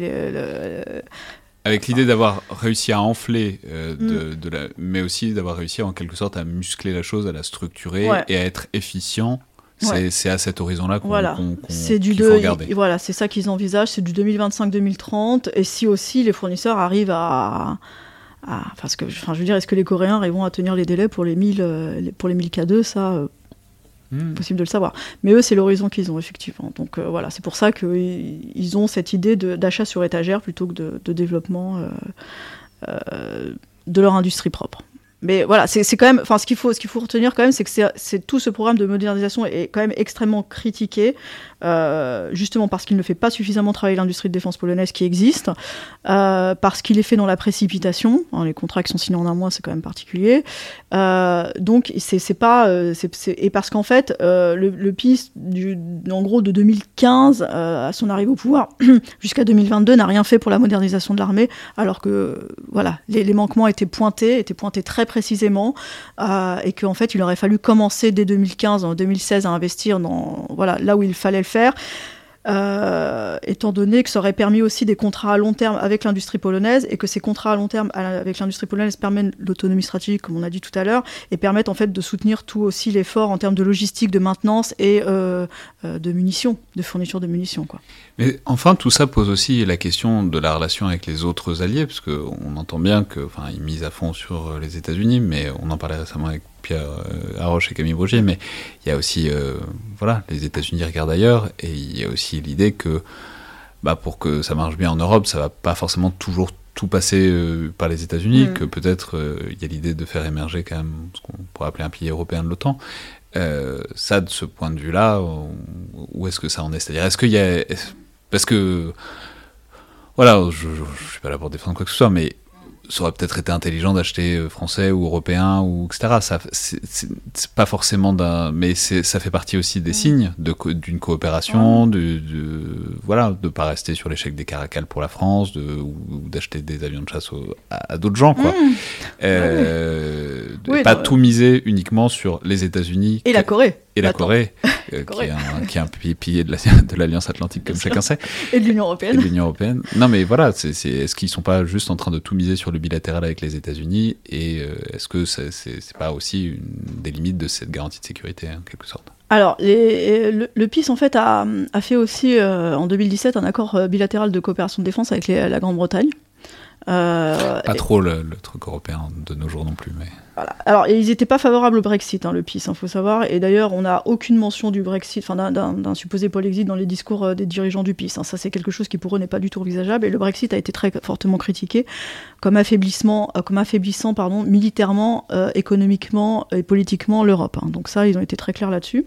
avec l'idée d'avoir réussi à enfler, euh, de, mm. de, la, mais aussi d'avoir réussi en quelque sorte à muscler la chose, à la structurer et à être efficient. C'est à cet horizon-là qu'on voilà. qu faut regarder. Voilà, c'est ça qu'ils envisagent, c'est du 2025-2030. Et si aussi les fournisseurs arrivent à, à parce que, enfin, je veux dire, est-ce que les Coréens arriveront à tenir les délais pour les 1000, euh, pour les 1000 K2 Ça, Hmm. Possible de le savoir. Mais eux, c'est l'horizon qu'ils ont, effectivement. Donc euh, voilà, c'est pour ça qu'ils ont cette idée d'achat sur étagère plutôt que de, développement euh, euh, de leur industrie propre mais voilà, c'est quand même, enfin, ce qu'il faut, ce qu'il faut retenir quand même, c'est que c'est tout ce programme de modernisation est quand même extrêmement critiqué, euh, justement parce qu'il ne fait pas suffisamment travailler l'industrie de défense polonaise qui existe, euh, parce qu'il est fait dans la précipitation. Hein, les contrats qui sont signés en un mois, c'est quand même particulier. Euh, donc c'est pas, et parce qu'en fait, le, le PIS, du, en gros, de 2015 à son arrivée au pouvoir jusqu'à 2022, n'a rien fait pour la modernisation de l'armée, alors que voilà, les, les manquements étaient pointés, étaient pointés très précisément, euh, et qu'en fait, il aurait fallu commencer dès 2015, en 2016, à investir dans voilà là où il fallait le faire. Euh, étant donné que ça aurait permis aussi des contrats à long terme avec l'industrie polonaise et que ces contrats à long terme avec l'industrie polonaise permettent l'autonomie stratégique, comme on a dit tout à l'heure, et permettent en fait de soutenir tout aussi l'effort en termes de logistique, de maintenance et euh, de munitions, de fourniture de munitions. Quoi. Mais enfin, tout ça pose aussi la question de la relation avec les autres alliés, parce qu'on entend bien que, enfin, ils misent à fond sur les États-Unis, mais on en parlait récemment avec Pierre euh, Haroche et Camille Brogier, mais il y a aussi, euh, voilà, les États-Unis regardent ailleurs, et il y a aussi l'idée que, bah, pour que ça marche bien en Europe, ça va pas forcément toujours tout passer euh, par les États-Unis, mm. que peut-être il y a l'idée de faire émerger quand même ce qu'on pourrait appeler un pilier européen de l'OTAN. ça, de ce point de vue-là, où est-ce que ça en est? C'est-à-dire, est-ce qu'il y a. Parce que. Voilà, je ne suis pas là pour défendre quoi que ce soit, mais ça aurait peut-être été intelligent d'acheter euh, français ou européen ou etc. Ça, c'est pas forcément d'un, mais ça fait partie aussi des signes de d'une coopération, de, de, voilà, de pas rester sur l'échec des caracals pour la France, de ou, d'acheter des avions de chasse à, d'autres gens, quoi. Mmh. Euh, pas tout miser uniquement sur les États-Unis et la Corée et la Corée, euh, qui, est un, qui, est un, pilier de l'Alliance Atlantique, comme chacun sait. Et de l'Union Européenne. Et de l'Union Européenne. Non, mais voilà, c'est, est-ce qu'ils sont pas juste en train de tout miser sur le bilatéral avec les États-Unis? Et euh, est-ce que c'est, c'est pas aussi une des limites de cette garantie de sécurité, en quelque sorte? Alors, les, le, le, PIS, en fait, a, a fait aussi, euh, en 2017, un accord bilatéral de coopération de défense avec la Grande-Bretagne. Euh, pas trop le, truc européen de nos jours non plus, mais. Alors, ils n'étaient pas favorables au Brexit, hein, le PIS, il hein, faut savoir. Et d'ailleurs, on n'a aucune mention du Brexit, enfin d'un supposé Exit dans les discours euh, des dirigeants du PIS. Hein. Ça, c'est quelque chose qui pour eux n'est pas du tout envisageable. Et le Brexit a été très fortement critiqué comme affaiblissement, euh, comme affaiblissant, pardon, militairement, économiquement et politiquement l'Europe. Donc ça, ils ont été très clairs là-dessus.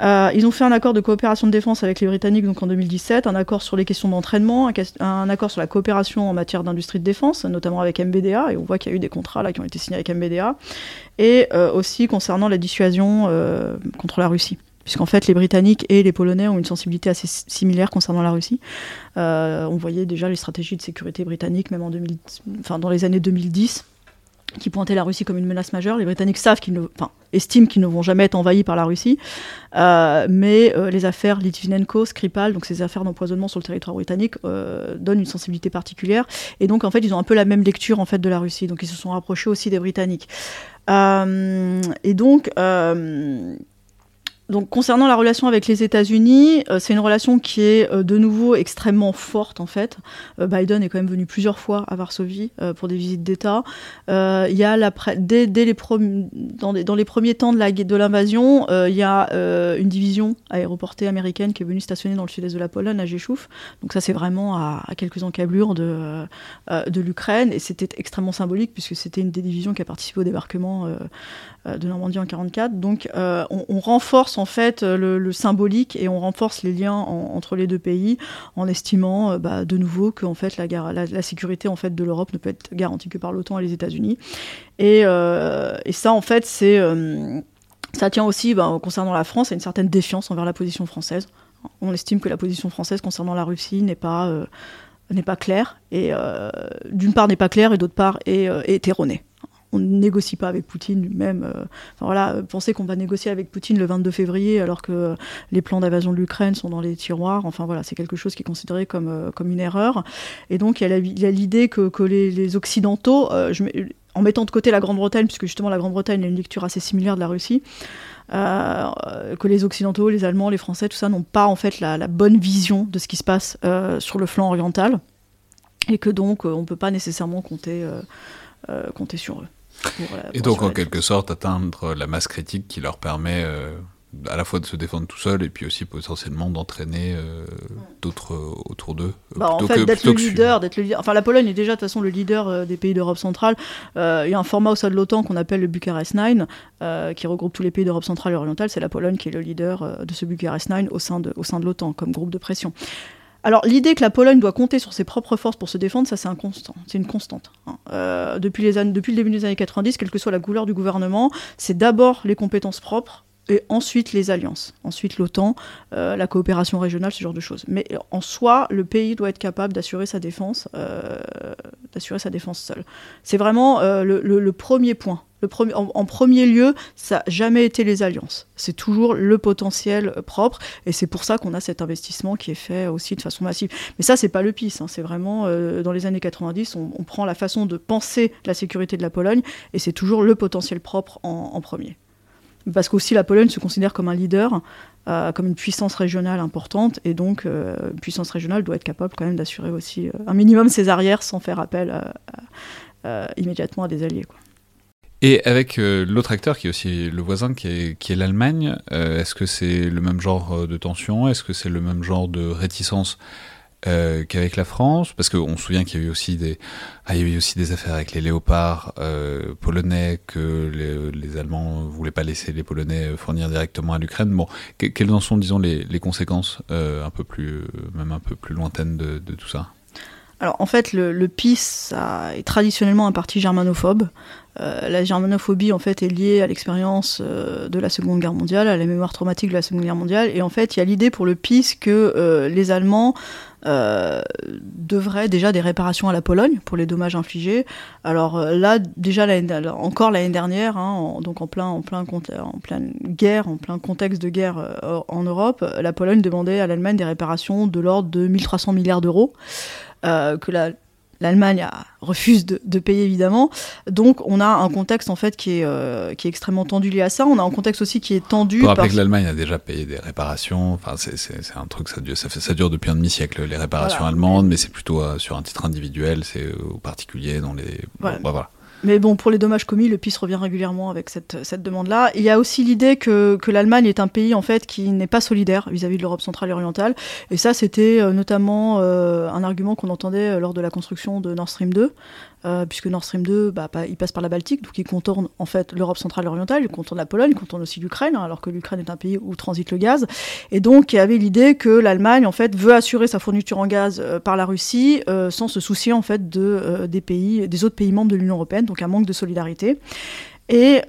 Euh, ils ont fait un accord de coopération de défense avec les Britanniques donc en 2017, un accord sur les questions d'entraînement, un, accord sur la coopération en matière d'industrie de défense, notamment avec MBDA, et on voit qu'il y a eu des contrats là qui ont été signés avec MBDA, et euh, aussi concernant la dissuasion euh, contre la Russie puisqu'en fait les Britanniques et les Polonais ont une sensibilité assez similaire concernant la Russie. on voyait déjà les stratégies de sécurité britanniques, même en 2000, enfin, dans les années 2010, qui pointaient la Russie comme une menace majeure. Les Britanniques savent qu'ils estiment qu'ils ne vont jamais être envahis par la Russie, euh, mais euh, les affaires Litvinenko, Skripal, donc ces affaires d'empoisonnement sur le territoire britannique, euh, donnent une sensibilité particulière. Et donc en fait, ils ont un peu la même lecture en fait de la Russie. Donc ils se sont rapprochés aussi des Britanniques. et donc donc concernant la relation avec les États-Unis, euh, c'est une relation qui est euh, de nouveau extrêmement forte en fait. Euh, Biden est quand même venu plusieurs fois à Varsovie pour des visites d'État. Il y a dès, les dans, les, premiers temps de l'invasion, il y a une division aéroportée américaine qui est venue stationner dans le sud-est de la Pologne, à Rzeszów. Donc ça c'est vraiment à, quelques encablures de, de l'Ukraine et c'était extrêmement symbolique puisque c'était une des divisions qui a participé au débarquement de Normandie en 44. Donc on, on renforce en fait euh, le, symbolique et on renforce les liens entre les deux pays en estimant euh, bah, de nouveau que en fait la, sécurité en fait de l'Europe ne peut être garantie que par l'OTAN et les États-Unis. Et, euh, ça en fait ça tient aussi bah, concernant la France à une certaine défiance envers la position française. On estime que la position française concernant la Russie n'est pas n'est pas claire et d'une part n'est pas claire et d'autre part est, est erronée. On ne négocie pas avec Poutine lui-même. Euh, enfin, voilà, penser qu'on va négocier avec Poutine le 22 février alors que les plans d'invasion de l'Ukraine sont dans les tiroirs, enfin voilà, c'est quelque chose qui est considéré comme, euh, comme une erreur. Et donc il y a l'idée que, que les, Occidentaux, en mettant de côté la Grande-Bretagne, puisque justement la Grande-Bretagne a une lecture assez similaire de la Russie, que les Occidentaux, les Allemands, les Français, tout ça n'ont pas en fait la, bonne vision de ce qui se passe sur le flanc oriental et que donc on ne peut pas nécessairement compter euh, compter sur eux. Et donc, en quelque sorte, atteindre la masse critique qui leur permet euh, à la fois de se défendre tout seul et puis aussi potentiellement d'entraîner euh, d'autres autour d'eux. Bah, en fait, d'être le, leader, d'être le leader. Enfin, la Pologne est déjà de toute façon le leader des pays d'Europe centrale. il y a un format au sein de l'OTAN qu'on appelle le Bucharest 9, qui regroupe tous les pays d'Europe centrale et orientale. C'est la Pologne qui est le leader de ce Bucharest 9 au sein de, au sein de l'OTAN comme groupe de pression. Alors l'idée que la Pologne doit compter sur ses propres forces pour se défendre, ça c'est un constant, c'est une constante. Hein. Euh, depuis, le début des années 90, quelle que soit la couleur du gouvernement, c'est d'abord les compétences propres et ensuite les alliances, ensuite l'OTAN, euh, la coopération régionale, ce genre de choses. Mais en soi, le pays doit être capable d'assurer sa défense, euh, d'assurer sa défense seul. C'est vraiment le, premier point en, premier lieu, ça n'a jamais été les alliances. C'est toujours le potentiel propre, et c'est pour ça qu'on a cet investissement qui est fait aussi de façon massive. Mais ça, c'est pas le PIS. Hein. c'est vraiment euh, dans les années 90, on, prend la façon de penser la sécurité de la Pologne, et c'est toujours le potentiel propre en, premier. Parce qu'aussi la Pologne se considère comme un leader, euh, comme une puissance régionale importante, et donc euh, une puissance régionale doit être capable quand même d'assurer aussi un minimum ses arrières sans faire appel immédiatement à des alliés. Et avec euh, l'autre acteur qui est aussi le voisin, qui est, l'Allemagne, euh, est-ce que c'est le même genre euh, de tension? Est-ce que c'est le même genre de réticence qu'avec la France Parce qu'on se souvient qu'il y a eu aussi des, ah, affaires avec les léopards polonais, que les, les Allemands voulaient pas laisser les Polonais fournir directement à l'Ukraine. Bon, quelles en sont, disons, les, conséquences un peu plus, même un peu plus lointaines de, tout ça? Alors en fait, le, PIS est traditionnellement un parti germanophobe. Euh, la germanophobie en fait est liée à l'expérience euh, de la Seconde Guerre mondiale, à la mémoire traumatique de la Seconde Guerre mondiale. Et en fait, il y a l'idée pour le PIS que euh, les Allemands devraient déjà des réparations à la Pologne pour les dommages infligés. Alors là, déjà encore l'année dernière, hein, donc en plein, en plein, en guerre, en plein contexte de guerre en Europe, la Pologne demandait à l'Allemagne des réparations de l'ordre de 1300 milliards d'euros. Euh, que l'Allemagne refuse de, payer évidemment. Donc on a un contexte en fait qui est, euh, qui est extrêmement tendu lié à ça. On a un contexte aussi qui est tendu. Pour rappeler que l'Allemagne a déjà payé des réparations. Enfin c'est un truc ça dure, ça, fait, ça dure depuis un demi siècle les réparations allemandes, mais c'est plutôt euh, sur un titre individuel, c'est au particulier dans les. Bah, voilà. Mais bon, pour les dommages commis, le PIS revient régulièrement avec cette, cette demande-là. Il y a aussi l'idée que, que l'Allemagne est un pays en fait qui n'est pas solidaire vis-à-vis de l'Europe centrale et orientale. Et ça, c'était euh, notamment euh, un argument qu'on entendait euh, lors de la construction de Nord Stream 2, euh, puisque Nord Stream 2, bah, il passe par la Baltique, donc il contourne en fait l'Europe centrale orientale, il contourne la Pologne, il contourne aussi l'Ukraine, hein, alors que l'Ukraine est un pays où transite le gaz. Et donc il y avait l'idée que l'Allemagne en fait veut assurer sa fourniture en gaz euh, par la Russie euh, sans se soucier en fait de, des pays, des autres pays membres de l'Union européenne, donc un manque de solidarité. Et,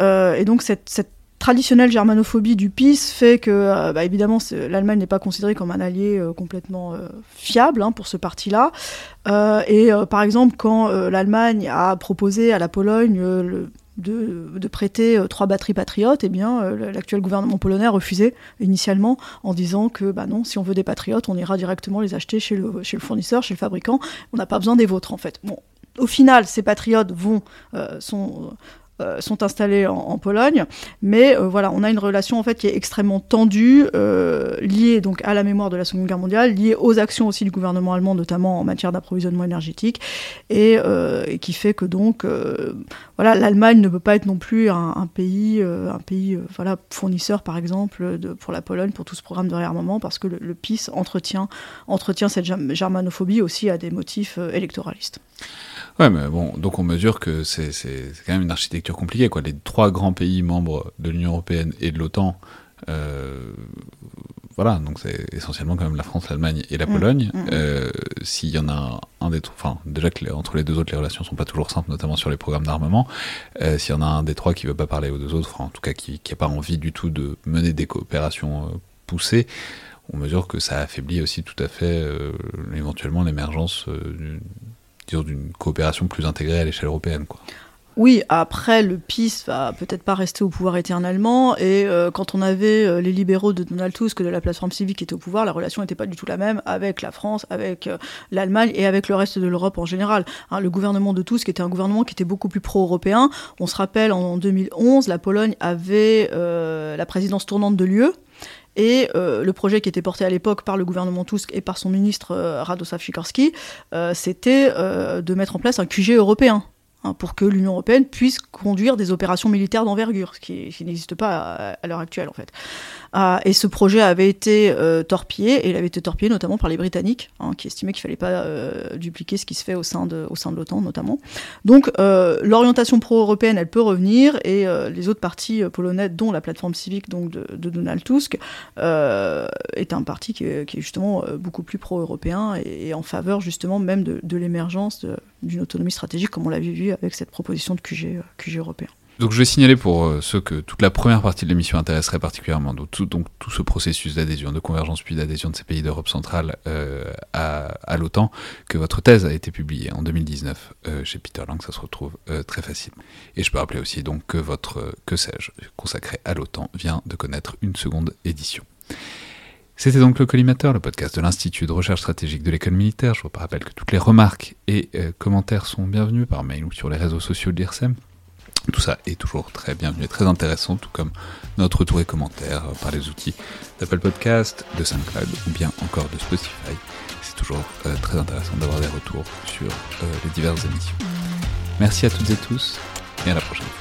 donc cette traditionnelle germanophobie du PIS fait que, euh, bah, évidemment, l'Allemagne n'est pas considérée comme un allié euh, complètement euh, fiable hein, pour ce parti-là. et par exemple, quand l'Allemagne a proposé à la Pologne de, prêter trois batteries patriotes, eh bien, l'actuel gouvernement polonais a refusé initialement en disant que, bah non, si on veut des patriotes, on ira directement les acheter chez le, fournisseur, chez le fabricant. On n'a pas besoin des vôtres, en fait. Au final, ces patriotes vont, installés en, Pologne. Mais euh, voilà, on a une relation en fait qui est extrêmement tendue, euh, liée donc à la mémoire de la Seconde Guerre mondiale, liée aux actions aussi du gouvernement allemand, notamment en matière d'approvisionnement énergétique, et, qui fait que donc voilà, l'Allemagne ne peut pas être non plus un, pays, un pays voilà fournisseur par exemple pour la Pologne pour tout ce programme de réarmement parce que le, PIS entretient cette germanophobie aussi à des motifs électoralistes. Ouais, mais bon, donc on mesure que c'est quand même une architecture compliquée. Quoi. Les trois grands pays membres de l'Union européenne et de l'OTAN, euh, voilà, donc c'est essentiellement quand même la France, l'Allemagne et la mmh, Pologne. Mmh. Euh, S'il y en a un des trois, enfin déjà que entre les deux autres les relations sont pas toujours simples, notamment sur les programmes d'armement. Euh, S'il y en a un des trois qui veut pas parler aux deux autres, en tout cas qui n'a pas envie du tout de mener des coopérations poussées, on mesure que ça affaiblit aussi tout à fait éventuellement l'émergence d'une coopération plus intégrée à l'échelle européenne. Quoi. Oui, après, le PIS va peut-être pas rester au pouvoir éternellement. Et euh, quand on avait euh, les libéraux de Donald Tusk de la plateforme civique qui étaient au pouvoir, la relation n'était pas du tout la même avec la France, avec euh, l'Allemagne et avec le reste de l'Europe en général. Hein, le gouvernement de Tusk était un gouvernement qui était beaucoup plus pro-européen. On se rappelle, en 2011, la Pologne avait la présidence tournante de l'UE. Et le projet qui était porté à l'époque par le gouvernement Tusk et par son ministre Radosław Sikorski, c'était de mettre en place un QG européen. Hein, pour que l'Union européenne puisse conduire des opérations militaires d'envergure, ce qui, n'existe pas à, l'heure actuelle en fait. Euh, et ce projet avait été euh, torpillé, et il avait été torpillé notamment par les Britanniques, hein, qui estimaient qu'il fallait pas euh, dupliquer ce qui se fait au sein de, l'OTAN notamment. Donc l'orientation pro-européenne, elle peut revenir, et les autres partis polonais, dont la plateforme civique de, Donald Tusk, est un parti qui est, justement beaucoup plus pro-européen et, en faveur justement même de, l'émergence d'une autonomie stratégique comme on l'avait vu avec cette proposition de euh, QG européen. Donc je vais signaler pour euh, ceux que toute la première partie de l'émission intéresserait particulièrement, donc tout, ce processus d'adhésion, de convergence puis d'adhésion de ces pays d'Europe centrale euh, à, l'OTAN, que votre thèse a été publiée en 2019 chez Peter Lang, ça se retrouve très facilement. Et je peux rappeler aussi donc que votre que sais-je consacré à l'OTAN vient de connaître une seconde édition. C'était donc le Collimateur, le podcast de l'Institut de recherche stratégique de l'école militaire. Je vous rappelle que toutes les remarques et euh, commentaires sont bienvenus par mail ou sur les réseaux sociaux de l'IRSEM. Tout ça est toujours très bienvenu et très intéressant, tout comme notre retour et commentaires euh, par les outils d'Apple Podcast, de SoundCloud ou bien encore de Spotify. C'est toujours euh, très intéressant d'avoir des retours sur les diverses émissions. Merci à toutes et tous et à la prochaine.